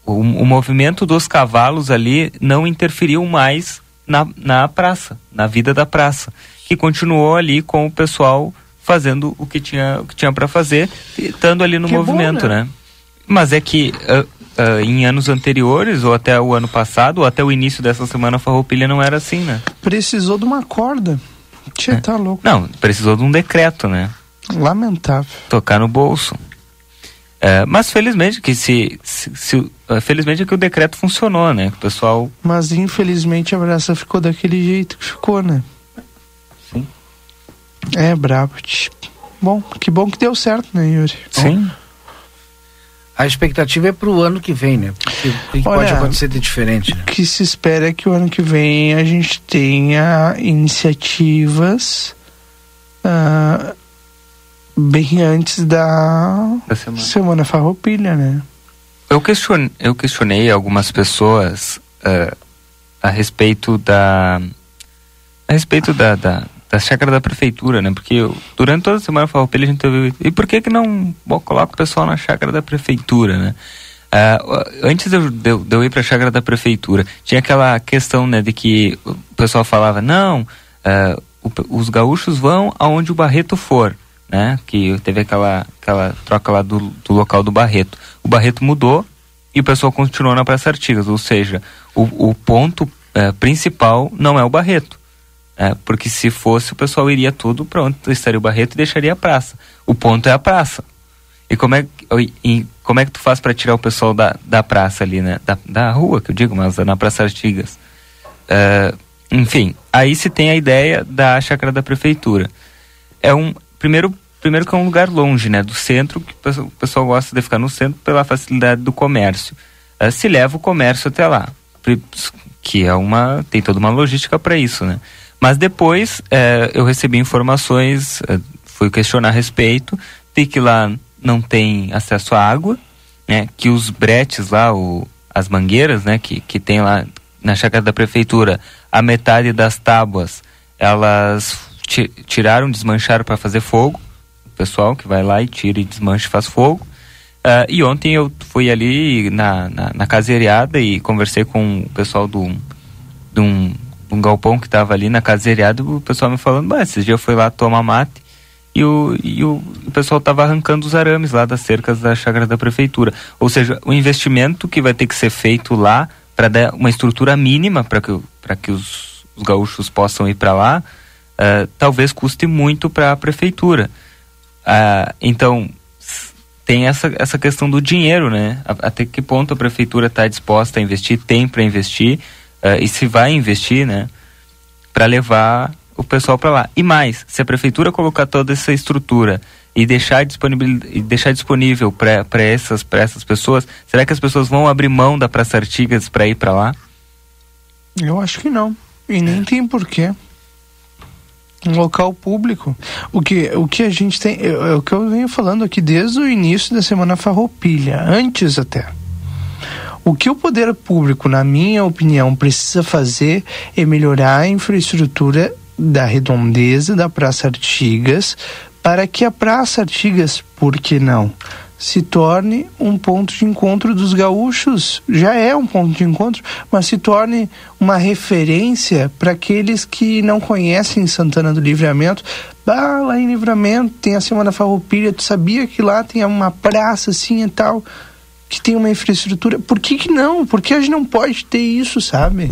o, o movimento dos cavalos ali não interferiu mais na, na praça, na vida da praça, que continuou ali com o pessoal fazendo o que tinha, o que tinha para fazer, estando ali no que movimento, bom, né? né? Mas é que uh, uh, em anos anteriores, ou até o ano passado, ou até o início dessa semana, a Farroupilha não era assim, né? Precisou de uma corda. Tinha é. tá louco. Não, precisou de um decreto, né? Lamentável. Tocar no bolso. É, mas felizmente que se, se, se, é, felizmente é que o decreto funcionou, né? O pessoal. Mas infelizmente a braça ficou daquele jeito que ficou, né? É brabo. Bom, que bom que deu certo, né, Yuri? Sim. A expectativa é para o ano que vem, né? Porque o que Olha, pode acontecer de diferente? Né? O que se espera é que o ano que vem a gente tenha iniciativas uh, bem antes da, da semana. semana Farroupilha, né? Eu questionei, eu questionei algumas pessoas uh, a respeito da a respeito da, da, da chácara da prefeitura, né? Porque eu, durante toda a semana Farroupilha a gente ouviu e por que que não bom, coloca o pessoal na chácara da prefeitura, né? Uh, antes de eu, de, eu ir para a chácara da prefeitura, tinha aquela questão, né, de que o pessoal falava, não, o, os gaúchos vão aonde o Barreto for, né? Que teve aquela, aquela troca lá do, do local do Barreto. O Barreto mudou e o pessoal continuou na Praça Artigas, ou seja, o, o ponto uh, principal não é o Barreto é, porque se fosse, o pessoal iria tudo, pronto, estaria o Barreto e deixaria a praça. O ponto é a praça. E como é, e, como é que tu faz para tirar o pessoal da, da praça ali, né? Da, da rua, que eu digo, mas na Praça Artigas. É, enfim, aí se tem a ideia da chácara da prefeitura. É um. Primeiro, primeiro que é um lugar longe, né? Do centro, que o pessoal gosta de ficar no centro pela facilidade do comércio. É, se leva o comércio até lá. Que é uma. tem toda uma logística para isso, né? Mas depois é, eu recebi informações, é, fui questionar a respeito, de que lá não tem acesso à água, né, que os bretes lá, o, as mangueiras, né, que, que tem lá na chácara da prefeitura, a metade das tábuas, elas tiraram, desmancharam para fazer fogo, o pessoal que vai lá e tira e desmancha e faz fogo. Uh, e ontem eu fui ali na, na, na caseiriada e conversei com o pessoal do, de um um galpão que estava ali na caseiriada, o pessoal me falando, bah, esses dias eu fui lá tomar mate e o, e o, pessoal estava arrancando os arames lá das cercas da chácara da prefeitura. Ou seja, o investimento que vai ter que ser feito lá para dar uma estrutura mínima para que, que os, os gaúchos possam ir para lá, uh, talvez custe muito para a prefeitura. Uh, então, tem essa, essa questão do dinheiro, né? Até que ponto a prefeitura está disposta a investir, tem para investir, uh, e se vai investir, né, para levar o pessoal para lá. E mais, se a prefeitura colocar toda essa estrutura e deixar disponível, e deixar disponível para essas, essas pessoas, será que as pessoas vão abrir mão da Praça Artigas para ir para lá? Eu acho que não. E nem tem porquê. Um local público. O que, o que a gente tem. É, é o que eu venho falando aqui desde o início da Semana Farroupilha, antes até. O que o poder público, na minha opinião, precisa fazer é melhorar a infraestrutura da redondeza da Praça Artigas para que a Praça Artigas, por que não, se torne um ponto de encontro dos gaúchos. Já é um ponto de encontro, mas se torne uma referência para aqueles que não conhecem Santana do Livramento. Bah, lá em Livramento tem a Semana Farroupilha, tu sabia que lá tem uma praça assim e tal, que tem uma infraestrutura. Por que que não? Por que a gente não pode ter isso, sabe?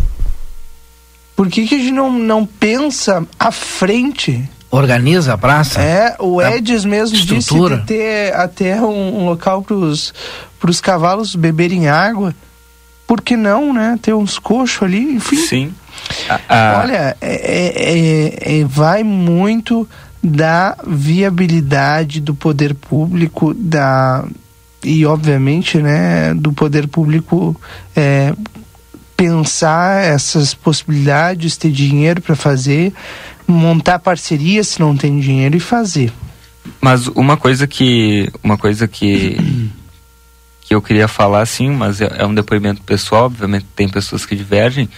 Por que que a gente não, não pensa à frente? Organiza a praça? É, o Edis mesmo estrutura. disse de ter até um, um local para os cavalos beberem água. Por que não, né? Ter uns coxos ali, enfim. Sim. Olha, é, é, é, vai muito da viabilidade do poder público, da e obviamente, né, do poder público é, pensar essas possibilidades, ter dinheiro para fazer montar parceria se não tem dinheiro e fazer. Mas uma coisa que uma coisa que que eu queria falar sim, mas é, é um depoimento pessoal, obviamente tem pessoas que divergem,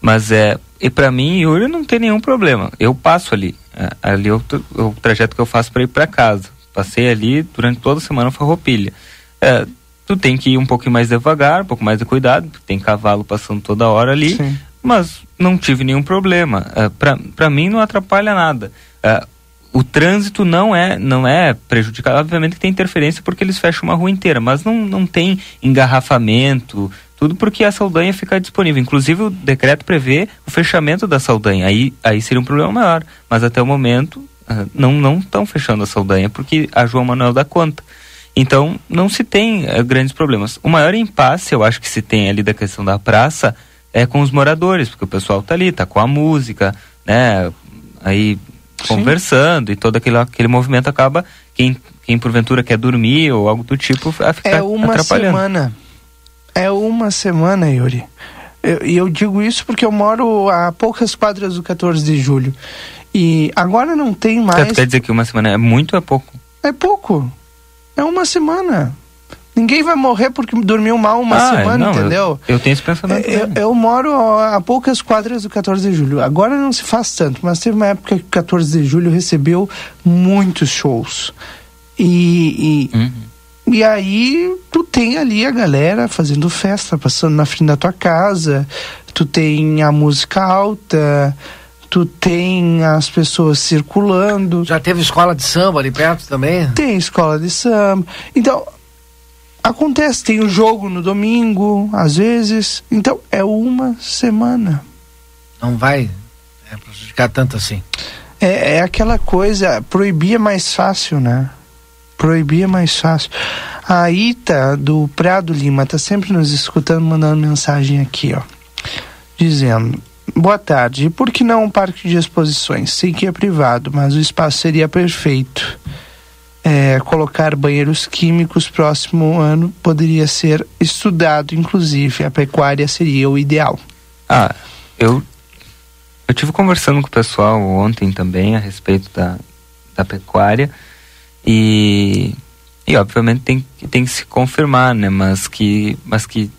mas é e para mim Yuri não tem nenhum problema. Eu passo ali, é, ali é o, o trajeto que eu faço para ir para casa. Passei ali durante toda a semana farroupilha. É, tu tem que ir um pouco mais devagar, um pouco mais de cuidado, tem cavalo passando toda hora ali, Sim mas não tive nenhum problema. Uh, Para mim não atrapalha nada. Uh, o trânsito não é não é prejudicado. Obviamente que tem interferência porque eles fecham uma rua inteira, mas não, não tem engarrafamento, tudo porque a Saldanha fica disponível. Inclusive o decreto prevê o fechamento da Saldanha. Aí, aí seria um problema maior. Mas até o momento não não estão fechando a Saldanha porque a João Manuel dá conta. Então não se tem uh, grandes problemas. O maior impasse eu acho que se tem ali da questão da praça é com os moradores, porque o pessoal tá ali, tá com a música, né? Aí conversando Sim. e todo aquele, aquele movimento acaba quem, quem porventura quer dormir ou algo do tipo a ficar é uma semana é uma semana Yuri e eu, eu, digo isso porque eu moro a poucas quadras do 14 de julho e agora não tem mais quer dizer que uma semana é muito ou é pouco é pouco é uma semana Ninguém vai morrer porque dormiu mal uma ah, semana, não, entendeu? Eu, eu, tenho esse pensamento. Eu, eu, moro a poucas quadras do 14 de julho. Agora não se faz tanto, mas teve uma época que o 14 de julho recebeu muitos shows. E, e, uhum. e aí tu tem ali a galera fazendo festa, passando na frente da tua casa, tu tem a música alta tu tem as pessoas circulando. Já teve escola de samba ali perto também? Tem escola de samba. Então, Acontece, tem o jogo no domingo, às vezes. Então, é uma semana. Não vai é, prejudicar tanto assim. É, é aquela coisa, proibir é mais fácil, né? Proibir é mais fácil. A Ita, do Prado Lima, tá sempre nos escutando, mandando mensagem aqui, ó. Dizendo, boa tarde, por que não um parque de exposições? Sei que é privado, mas o espaço seria perfeito é, colocar banheiros químicos próximo ano poderia ser estudado, inclusive a pecuária seria o ideal. Ah, eu eu tive conversando com o pessoal ontem também a respeito da, da pecuária e e obviamente tem tem que se confirmar, né? Mas que mas que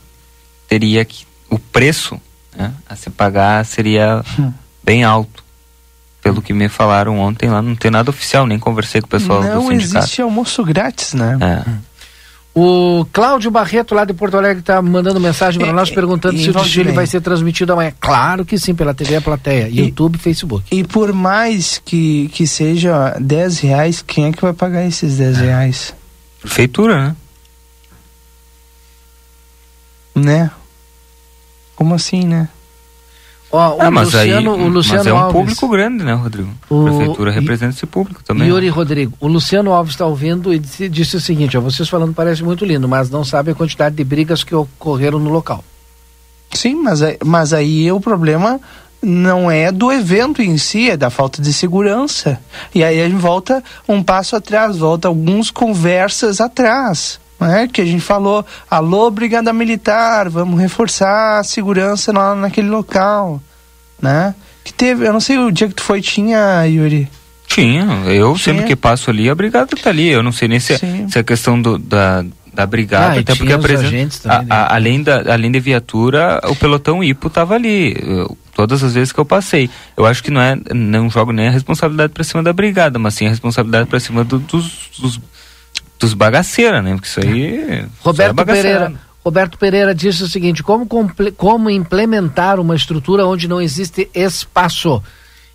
teria que o preço né, a se pagar seria hum. bem alto pelo que me falaram ontem lá, não tem nada oficial, nem conversei com o pessoal não do sindicato. Não existe almoço grátis, né? É. O Cláudio Barreto, lá de Porto Alegre, está mandando mensagem para é, nós perguntando se o desfile vai ser transmitido amanhã. Claro que sim, pela TV A Plateia, e, YouTube Facebook. E por mais que, que seja 10 reais, quem é que vai pagar esses 10 reais? Prefeitura, né? Né? Como assim, né? Ó, o ah, mas Luciano, aí, o Luciano mas é um Alves, público grande, né, Rodrigo? O, a prefeitura representa esse público também. Yuri? Rodrigo, o Luciano Alves está ouvindo e disse, disse, o seguinte: ó, vocês falando parece muito lindo, mas não sabem a quantidade de brigas que ocorreram no local. Sim, mas, mas aí o problema não é do evento em si, é da falta de segurança. E aí a gente volta um passo atrás, volta alguns conversas atrás. É, que a gente falou, alô, brigada militar, vamos reforçar a segurança lá naquele local, né? Que teve, eu não sei o dia que tu foi, tinha, Yuri? Tinha, eu Tinha. sempre que passo ali, a brigada tá ali. Eu não sei nem se, é- se é questão do, da, da brigada, Ah, até porque a também, a- a- além, da, além da viatura, o pelotão IPO tava ali. eu- todas as vezes que eu passei. Eu acho que não é, não jogo nem a responsabilidade pra cima da brigada, mas sim a responsabilidade pra cima do- dos, dos, dos bagaceiros, né? Porque isso aí. isso é Roberto bagaceira. Pereira, Roberto Pereira disse o seguinte: como, como implementar uma estrutura onde não existe espaço?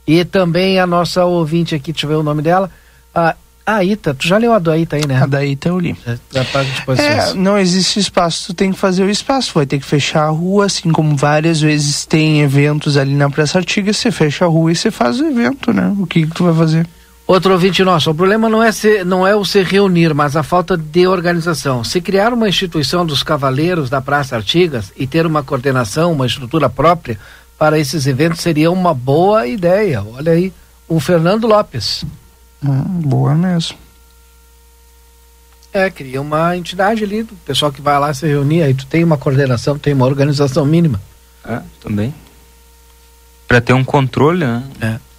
E também a nossa ouvinte aqui, deixa eu ver o nome dela, a, a Ita. Tu já leu a da Ita aí, né? A da Ita eu li. Da página de É, posições. não existe espaço, tu tem que fazer o espaço, vai ter que fechar a rua, assim como várias vezes tem eventos ali na Praça Artiga, você fecha a rua e você faz o evento, né? O que, que tu vai fazer? Outro ouvinte nosso, o problema não é, se, não é o se reunir, mas a falta de organização. Se criar uma instituição dos cavaleiros da Praça Artigas e ter uma coordenação, uma estrutura própria para esses eventos seria uma boa ideia. Olha aí, o Fernando Lopes. Hum, boa mesmo. É, cria uma entidade ali, do pessoal que vai lá se reunir, aí tu tem uma coordenação, tem uma organização mínima. É, também. Pra ter um controle, né? É.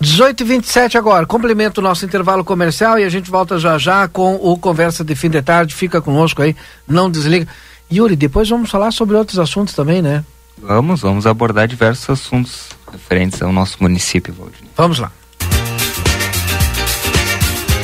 18 e 27 agora, complementa o nosso intervalo comercial e a gente volta já já com o Conversa de Fim de Tarde. Fica conosco aí, não desliga. Yuri, depois vamos falar sobre outros assuntos também, né? Vamos, vamos abordar diversos assuntos referentes ao nosso município, Valdir. Vamos lá.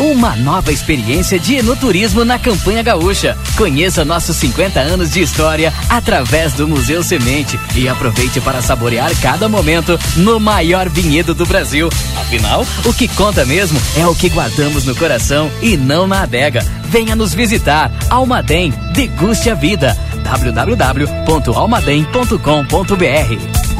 Uma nova experiência de enoturismo na Campanha Gaúcha. Conheça nossos 50 anos de história através do Museu Semente e aproveite para saborear cada momento no maior vinhedo do Brasil. Afinal, o que conta mesmo é o que guardamos no coração e não na adega. Venha nos visitar. Almaden, deguste a vida. www.almaden.com.br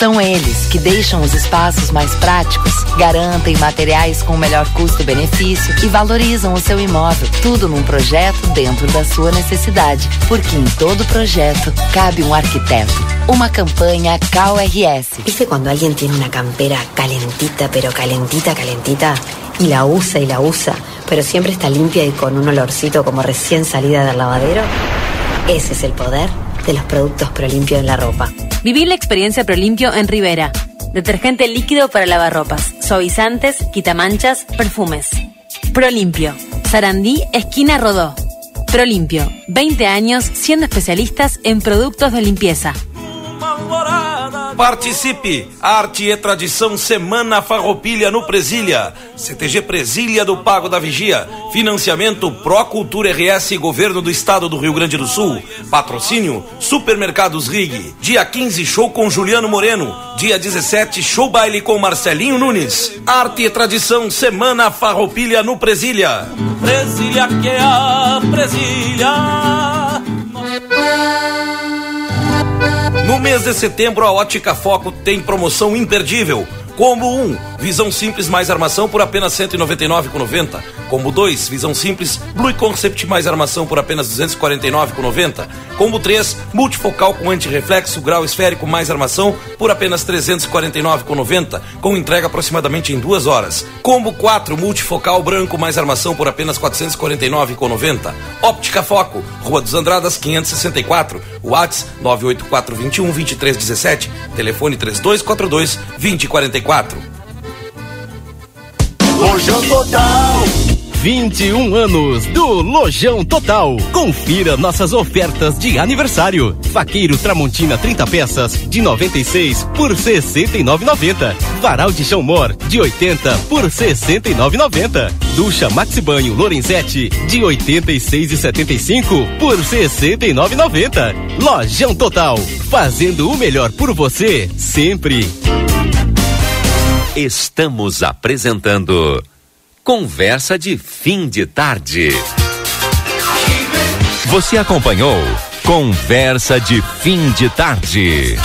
São eles que deixam os espaços mais práticos, garantem materiais com o melhor custo-benefício e valorizam o seu imóvel. Tudo num projeto dentro da sua necessidade. Porque em todo projeto cabe um arquiteto. Uma campanha KRS. ¿Viste cuando alguien tiene una campera calentita, pero calentita, calentita? Y la usa y la usa, pero siempre está limpia y con un olorcito como recién salida del lavadero. Ese es el poder de los productos Prolimpio en la ropa. Vivir la experiencia Prolimpio en Rivera. Detergente líquido para lavarropas, suavizantes, quitamanchas, perfumes. Prolimpio. Sarandí, esquina Rodó. Prolimpio. 20 años siendo especialistas en productos de limpieza. Participe! Arte e Tradição Semana Farroupilha no Presília. CTG Presília do Pago da Vigia. Financiamento Pro Cultura RS Governo do Estado do Rio Grande do Sul. Patrocínio Supermercados Rig. Dia 15, show com Juliano Moreno. Dia 17, show baile com Marcelinho Nunes. Arte e Tradição Semana Farroupilha no Presília. Presília que é a Presília. No mês de setembro, a Ótica Foco tem promoção imperdível. Combo 1, visão simples mais armação por apenas R$ 199,90. Combo 2, visão simples Blue Concept mais armação por apenas R$ 249,90. Combo 3, multifocal com antirreflexo grau esférico mais armação por apenas R$ 349,90, com entrega aproximadamente em duas horas. Combo 4, multifocal branco mais armação por apenas R$ 449,90. Óptica Foco, Rua dos Andradas 564, Whats 98421 2317, telefone 3242 2044. Lojão Total. 21 anos do Lojão Total. Confira nossas ofertas de aniversário. Faqueiro Tramontina 30 peças de 96 por 69,90. Varal de chão mor de 80 por 69,90. Ducha Maxi Banho Lorenzetti de 86,75 por 69,90. Lojão Total, fazendo o melhor por você sempre. Estamos apresentando Conversa de Fim de Tarde. Você acompanhou Conversa de Fim de Tarde.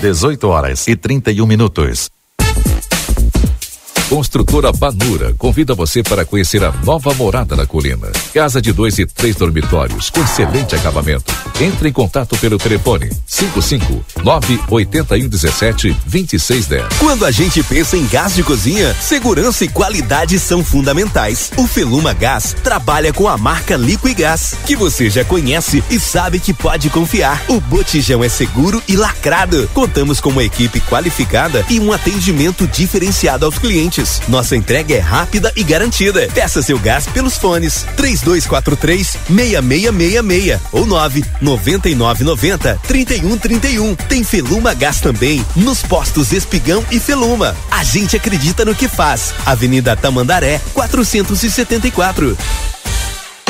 18 horas e 31 minutos. Construtora Banura convida você para conhecer a nova morada na colina. Casa de dois e três dormitórios com excelente acabamento. Entre em contato pelo telefone 55 981 17 2610. Quando a gente pensa em gás de cozinha, segurança e qualidade são fundamentais. O Feluma Gás trabalha com a marca Liquigás, que você já conhece e sabe que pode confiar. O botijão é seguro e lacrado. Contamos com uma equipe qualificada e um atendimento diferenciado aos clientes. Nossa entrega é rápida e garantida. Peça seu gás pelos fones 3243 6666 ou 9 9990 3131. Tem Feluma Gás também nos postos Espigão e Feluma. A gente acredita no que faz. Avenida Tamandaré 474.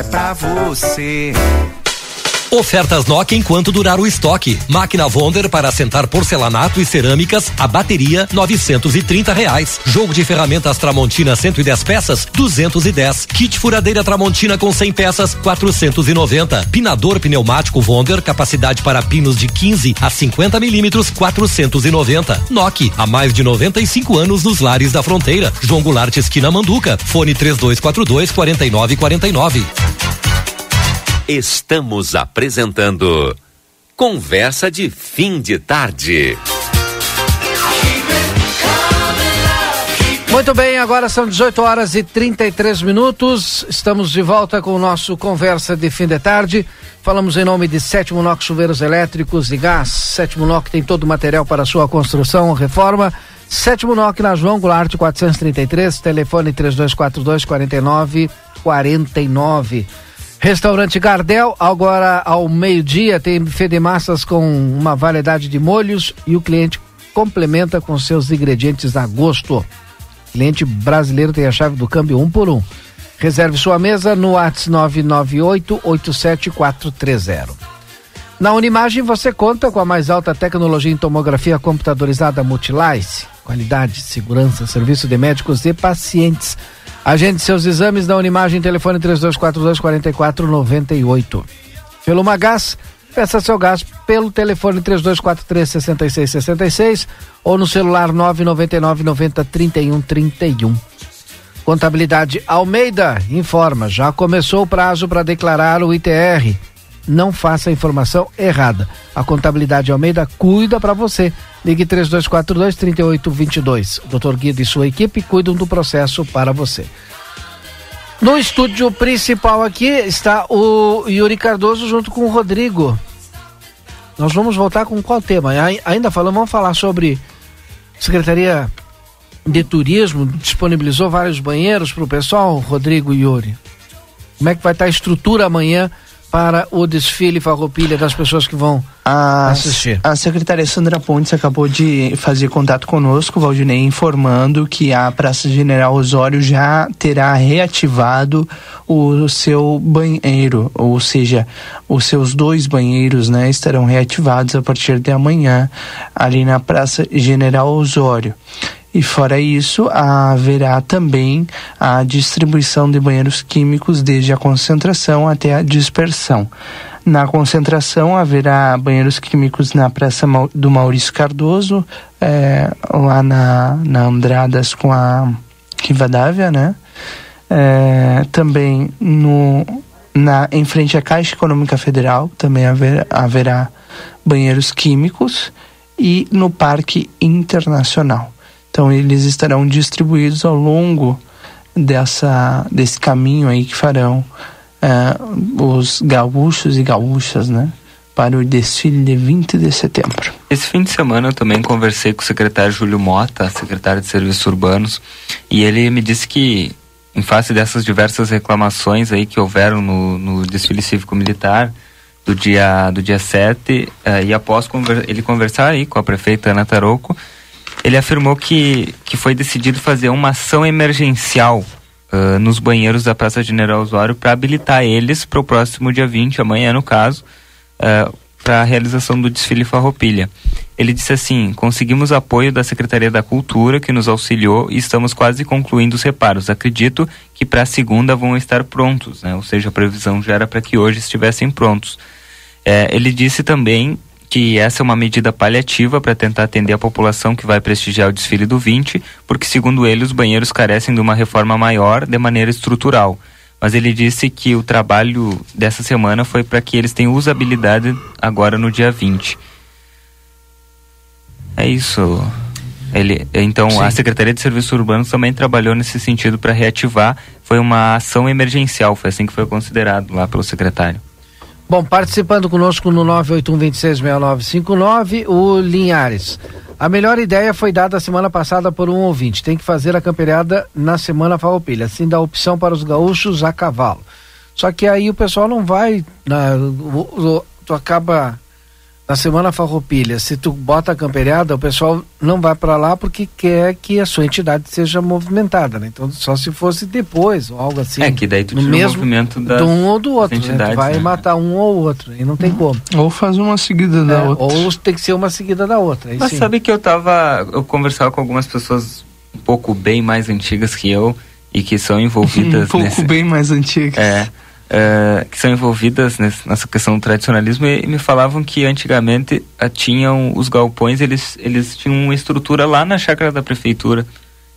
é pra você. Ofertas Nokia enquanto durar o estoque. Máquina Wonder para assentar porcelanato e cerâmicas, a bateria, novecentos e trinta reais. Jogo de ferramentas Tramontina 110 peças, 210. Kit furadeira Tramontina com 100 peças, 490. Pinador pneumático Wonder, capacidade para pinos de 15 a 50 milímetros, 490. Nokia, há mais de 95 anos nos lares da fronteira. João Goulart, esquina Manduca. Fone 3242 4949. Estamos apresentando Conversa de Fim de Tarde. Muito bem, agora são 18 horas e 33 minutos. Estamos de volta com o nosso Conversa de Fim de Tarde. Falamos em nome de Sétimo NOC Chuveiros Elétricos e Gás. Sétimo NOC tem todo o material para sua construção ou reforma. Sétimo NOC na João Goulart 433, telefone 3242 4949. Restaurante Gardel, agora ao meio-dia, tem buffet de massas com uma variedade de molhos e o cliente complementa com seus ingredientes a gosto. Cliente brasileiro tem a chave do câmbio um por um. Reserve sua mesa no WhatsApp 998-87430. Na Unimagem você conta com a mais alta tecnologia em tomografia computadorizada Multilice, qualidade, segurança, serviço de médicos e pacientes. Agende seus exames na Unimagem, telefone 3242-4498. Pelo Magás, peça seu gás pelo telefone 3243-6666 ou no celular 999 90 31 31. Contabilidade Almeida informa, já começou o prazo para declarar o ITR. Não faça a informação errada. A Contabilidade Almeida cuida para você. Ligue 3242 3822. O Dr. Guido e sua equipe cuidam do processo para você. No estúdio principal aqui está o Yuri Cardoso junto com o Rodrigo. Nós vamos voltar com qual tema? Ai- Ainda falamos, vamos falar sobre Secretaria de Turismo disponibilizou vários banheiros para o pessoal, Rodrigo e Yuri. Como é que vai estar a estrutura amanhã para o desfile farroupilha das pessoas que vão A, assistir? a secretária Sandra Pontes acabou de fazer contato conosco, Valdinei, informando que a Praça General Osório já terá reativado o seu banheiro, ou seja, os seus dois banheiros, né, estarão reativados a partir de amanhã ali na Praça General Osório. E fora isso, haverá também a distribuição de banheiros químicos desde a concentração até a dispersão. Na concentração haverá banheiros químicos na Praça do Maurício Cardoso, é, lá na, na Andradas com a Rivadavia, né? É, também no, na, em frente à Caixa Econômica Federal também haver, haverá banheiros químicos e no Parque Internacional. Então eles estarão distribuídos ao longo dessa, desse caminho aí que farão uh, os gaúchos e gaúchas, né? Para o desfile de 20 de setembro. Esse fim de semana eu também conversei com o secretário Júlio Mota, secretário de Serviços Urbanos, e ele me disse que, em face dessas diversas reclamações aí que houveram no, no desfile cívico-militar do dia, do dia 7, uh, eh, e após conver ele conversar aí com a prefeita Ana Taroco, ele afirmou que, que foi decidido fazer uma ação emergencial uh, nos banheiros da Praça General Osório para habilitar eles para o próximo dia 20, amanhã no caso, uh, para a realização do desfile Farroupilha. Ele disse assim: conseguimos apoio da Secretaria da Cultura, que nos auxiliou, e estamos quase concluindo os reparos. Acredito que para segunda vão estar prontos, né? ou seja, a previsão já era para que hoje estivessem prontos. É, ele disse também que essa é uma medida paliativa para tentar atender a população que vai prestigiar o desfile do 20, porque, segundo ele, os banheiros carecem de uma reforma maior de maneira estrutural. Mas ele disse que o trabalho dessa semana foi para que eles tenham usabilidade agora no dia 20. É isso. Ele, então, Sim. a Secretaria de Serviços Urbanos também trabalhou nesse sentido para reativar. Foi uma ação emergencial, foi assim que foi considerado lá pelo secretário. Bom, participando conosco no 981266959, o Linhares. A melhor ideia foi dada semana passada por um ouvinte. Tem que fazer a camperiada na semana farroupilha. Assim dá opção para os gaúchos a cavalo. Só que aí o pessoal não vai. Na, o, tu acaba na semana farroupilha, se tu bota a camperiada, o pessoal não vai para lá porque quer que a sua entidade seja movimentada, né? Então só se fosse depois ou algo assim. É que daí tu no mesmo movimento da, de um ou do outro, né? Tu vai né? matar um ou outro e não tem como. Ou faz uma seguida da é, outra. Ou tem que ser uma seguida da outra. Mas sim. sabe que eu tava, eu conversava com algumas pessoas um pouco bem mais antigas que eu e que são envolvidas um pouco nesse... bem mais antigas. É uh, que são envolvidas nessa questão do tradicionalismo e, e me falavam que antigamente uh, tinham os galpões, eles, eles tinham uma estrutura lá na chácara da prefeitura.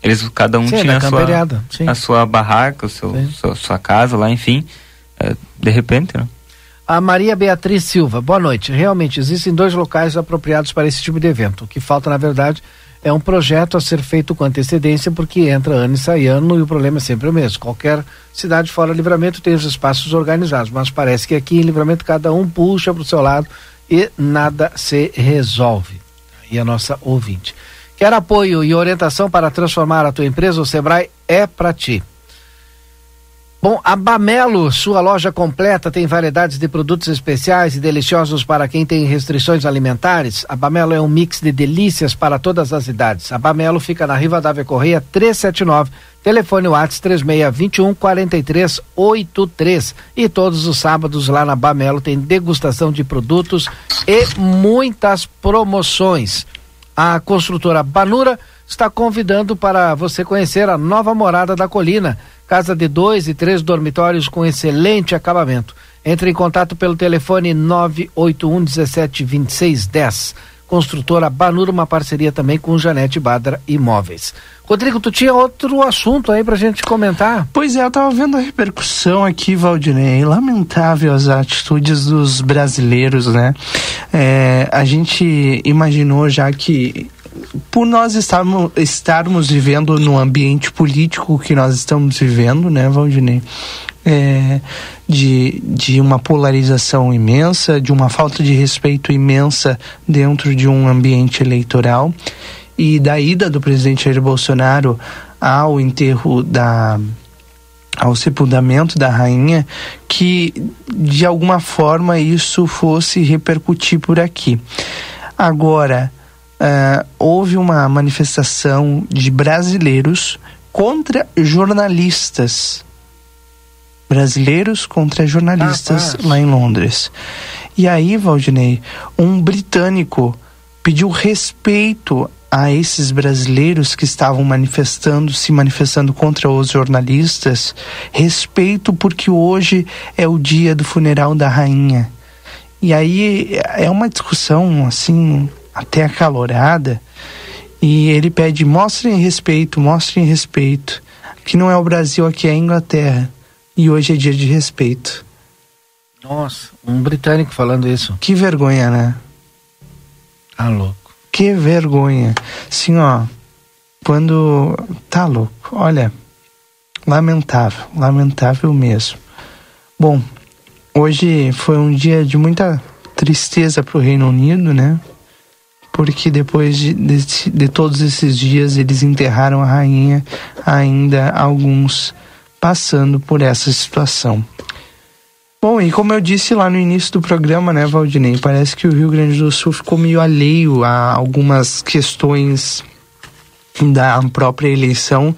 Eles, cada um sim, tinha a sua, a sua barraca, o seu, sua, sua, casa lá, enfim. Uh, de repente, né? A Maria Beatriz Silva, boa noite. Realmente existem dois locais apropriados para esse tipo de evento. O que falta, na verdade, é um projeto a ser feito com antecedência, porque entra ano e sai ano e o problema é sempre o mesmo. Qualquer cidade fora Livramento tem os espaços organizados, mas parece que aqui em Livramento cada um puxa para o seu lado e nada se resolve. E a nossa ouvinte. Quer apoio e orientação para transformar a tua empresa? O Sebrae é para ti. Bom, a Bamelo, sua loja completa, tem variedades de produtos especiais e deliciosos para quem tem restrições alimentares. A Bamelo é um mix de delícias para todas as idades. A Bamelo fica na Riva Dávia Correia 379, telefone WhatsApp 3621 4383. E todos os sábados lá na Bamelo tem degustação de produtos e muitas promoções. A construtora Banura está convidando para você conhecer a nova morada da colina casa de dois e três dormitórios com excelente acabamento. Entre em contato pelo telefone 981 17 26 10. Construtora Banura, uma parceria também com Janete Badra Imóveis. Rodrigo, tu tinha outro assunto aí pra gente comentar? Pois é, eu tava vendo a repercussão aqui, Valdinei. Lamentável as atitudes dos brasileiros, né? É, a gente imaginou já que por nós estarmos, estarmos vivendo no ambiente político que nós estamos vivendo, né, Valdinei? É, de, de uma polarização imensa, de uma falta de respeito imensa dentro de um ambiente eleitoral e da ida do presidente Jair Bolsonaro ao enterro da ao sepultamento da rainha que de alguma forma isso fosse repercutir por aqui. Agora, uh, houve uma manifestação de brasileiros contra jornalistas. Brasileiros contra jornalistas ah, lá em Londres. E aí, Valdinei, um britânico pediu respeito a esses brasileiros que estavam manifestando, se manifestando contra os jornalistas, respeito porque hoje é o dia do funeral da rainha. E aí é uma discussão assim até acalorada e ele pede mostrem respeito, mostrem respeito. Que não é o Brasil, aqui é a Inglaterra. E hoje é dia de respeito. Nossa, um britânico falando isso. Que vergonha, né? Tá louco. Que vergonha. Sim, ó. Quando. Tá louco. Olha. Lamentável. Lamentável mesmo. Bom, hoje foi um dia de muita tristeza para o Reino Unido, né? Porque depois de, de, de todos esses dias eles enterraram a rainha, ainda alguns passando por essa situação. Bom, e como eu disse lá no início do programa, né, Valdinei, parece que o Rio Grande do Sul ficou meio alheio a algumas questões da própria eleição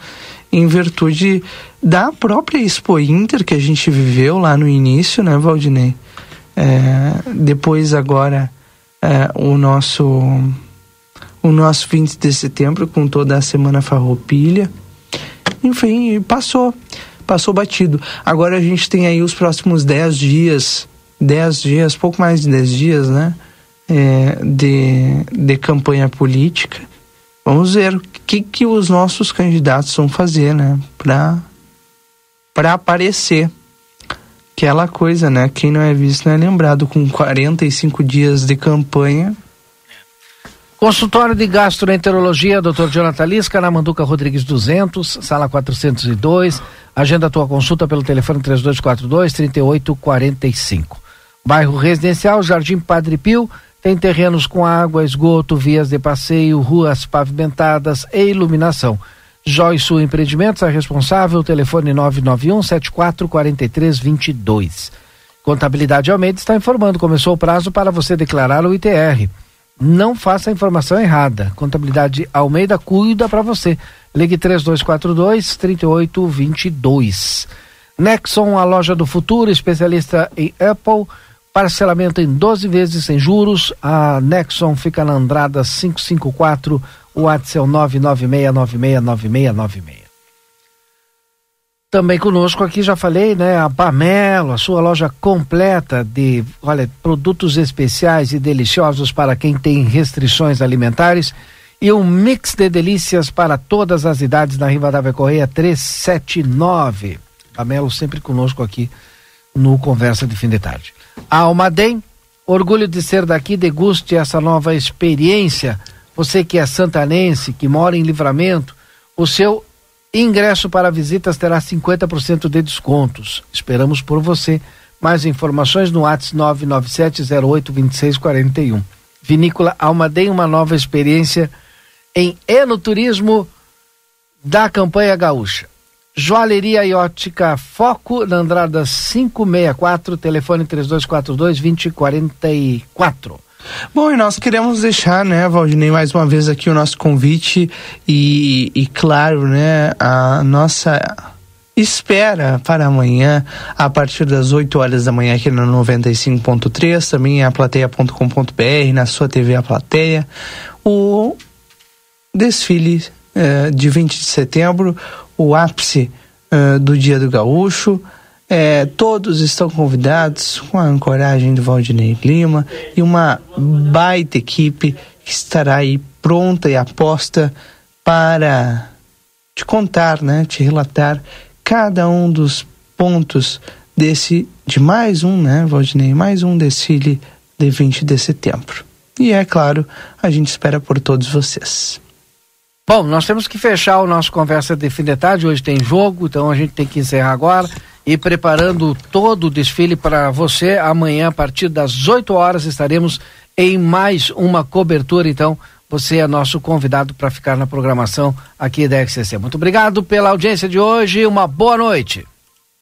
em virtude da própria Expo Inter que a gente viveu lá no início, né, Valdinei? É, depois agora é, o nosso o nosso 20 de setembro com toda a semana farroupilha. Enfim, passou passou batido. Agora a gente tem aí os próximos 10 dias, 10 dias, pouco mais de 10 dias, né? É, de, de campanha política. Vamos ver o que, que os nossos candidatos vão fazer, né? Para para aparecer. Aquela coisa, né? Quem não é visto não é lembrado. Com 45 dias de campanha, Consultório de Gastroenterologia, Dr. Jonathan Lisca, na Manduca Rodrigues 200, sala 402. Agenda a tua consulta pelo telefone 3242-3845. Bairro Residencial, Jardim Padre Pio, tem terrenos com água, esgoto, vias de passeio, ruas pavimentadas e iluminação. Joy Sul Empreendimentos, a responsável, telefone 991 744322. Contabilidade Almeida está informando, começou o prazo para você declarar o ITR não faça a informação errada. Contabilidade Almeida cuida para você. Ligue 3242 3822. Nexon, a loja do futuro, especialista em Apple, parcelamento em 12 vezes sem juros. A Nexon fica na Andrada 554, o WhatsApp é o 996969696. Também conosco aqui, já falei, né? A Pamelo, a sua loja completa de, olha, produtos especiais e deliciosos para quem tem restrições alimentares e um mix de delícias para todas as idades na Rivadavia Correia 379. Pamelo sempre conosco aqui no Conversa de Fim de Tarde. A Almaden, orgulho de ser daqui, deguste essa nova experiência. Você que é santanense, que mora em livramento, o seu Ingresso para visitas terá 50% de descontos. Esperamos por você. Mais informações no WhatsApp 997082641. Vinícola Almaden, uma nova experiência em enoturismo da campanha gaúcha. Joalheria e ótica Foco, na Andrada 564, telefone 3242 2044. Bom, e nós queremos deixar, né, Valdinei, mais uma vez aqui o nosso convite e, e claro, né, a nossa espera para amanhã, a partir das 8 horas da manhã aqui no 95.3, também a plateia.com.br, na sua TV A Plateia, o desfile eh, de 20 de setembro, o ápice eh, do Dia do Gaúcho, é, todos estão convidados com a ancoragem do Valdinei Lima e uma baita equipe que estará aí pronta e aposta para te contar, né, te relatar cada um dos pontos desse de mais um, né, Valdinei, mais um desfile de 20 de setembro. E é claro, a gente espera por todos vocês. Bom, nós temos que fechar o nosso conversa de fim de tarde. Hoje tem jogo, então a gente tem que encerrar agora e preparando todo o desfile para você. Amanhã, a partir das 8 horas, estaremos em mais uma cobertura. Então, você é nosso convidado para ficar na programação aqui da XCC. Muito obrigado pela audiência de hoje. Uma boa noite.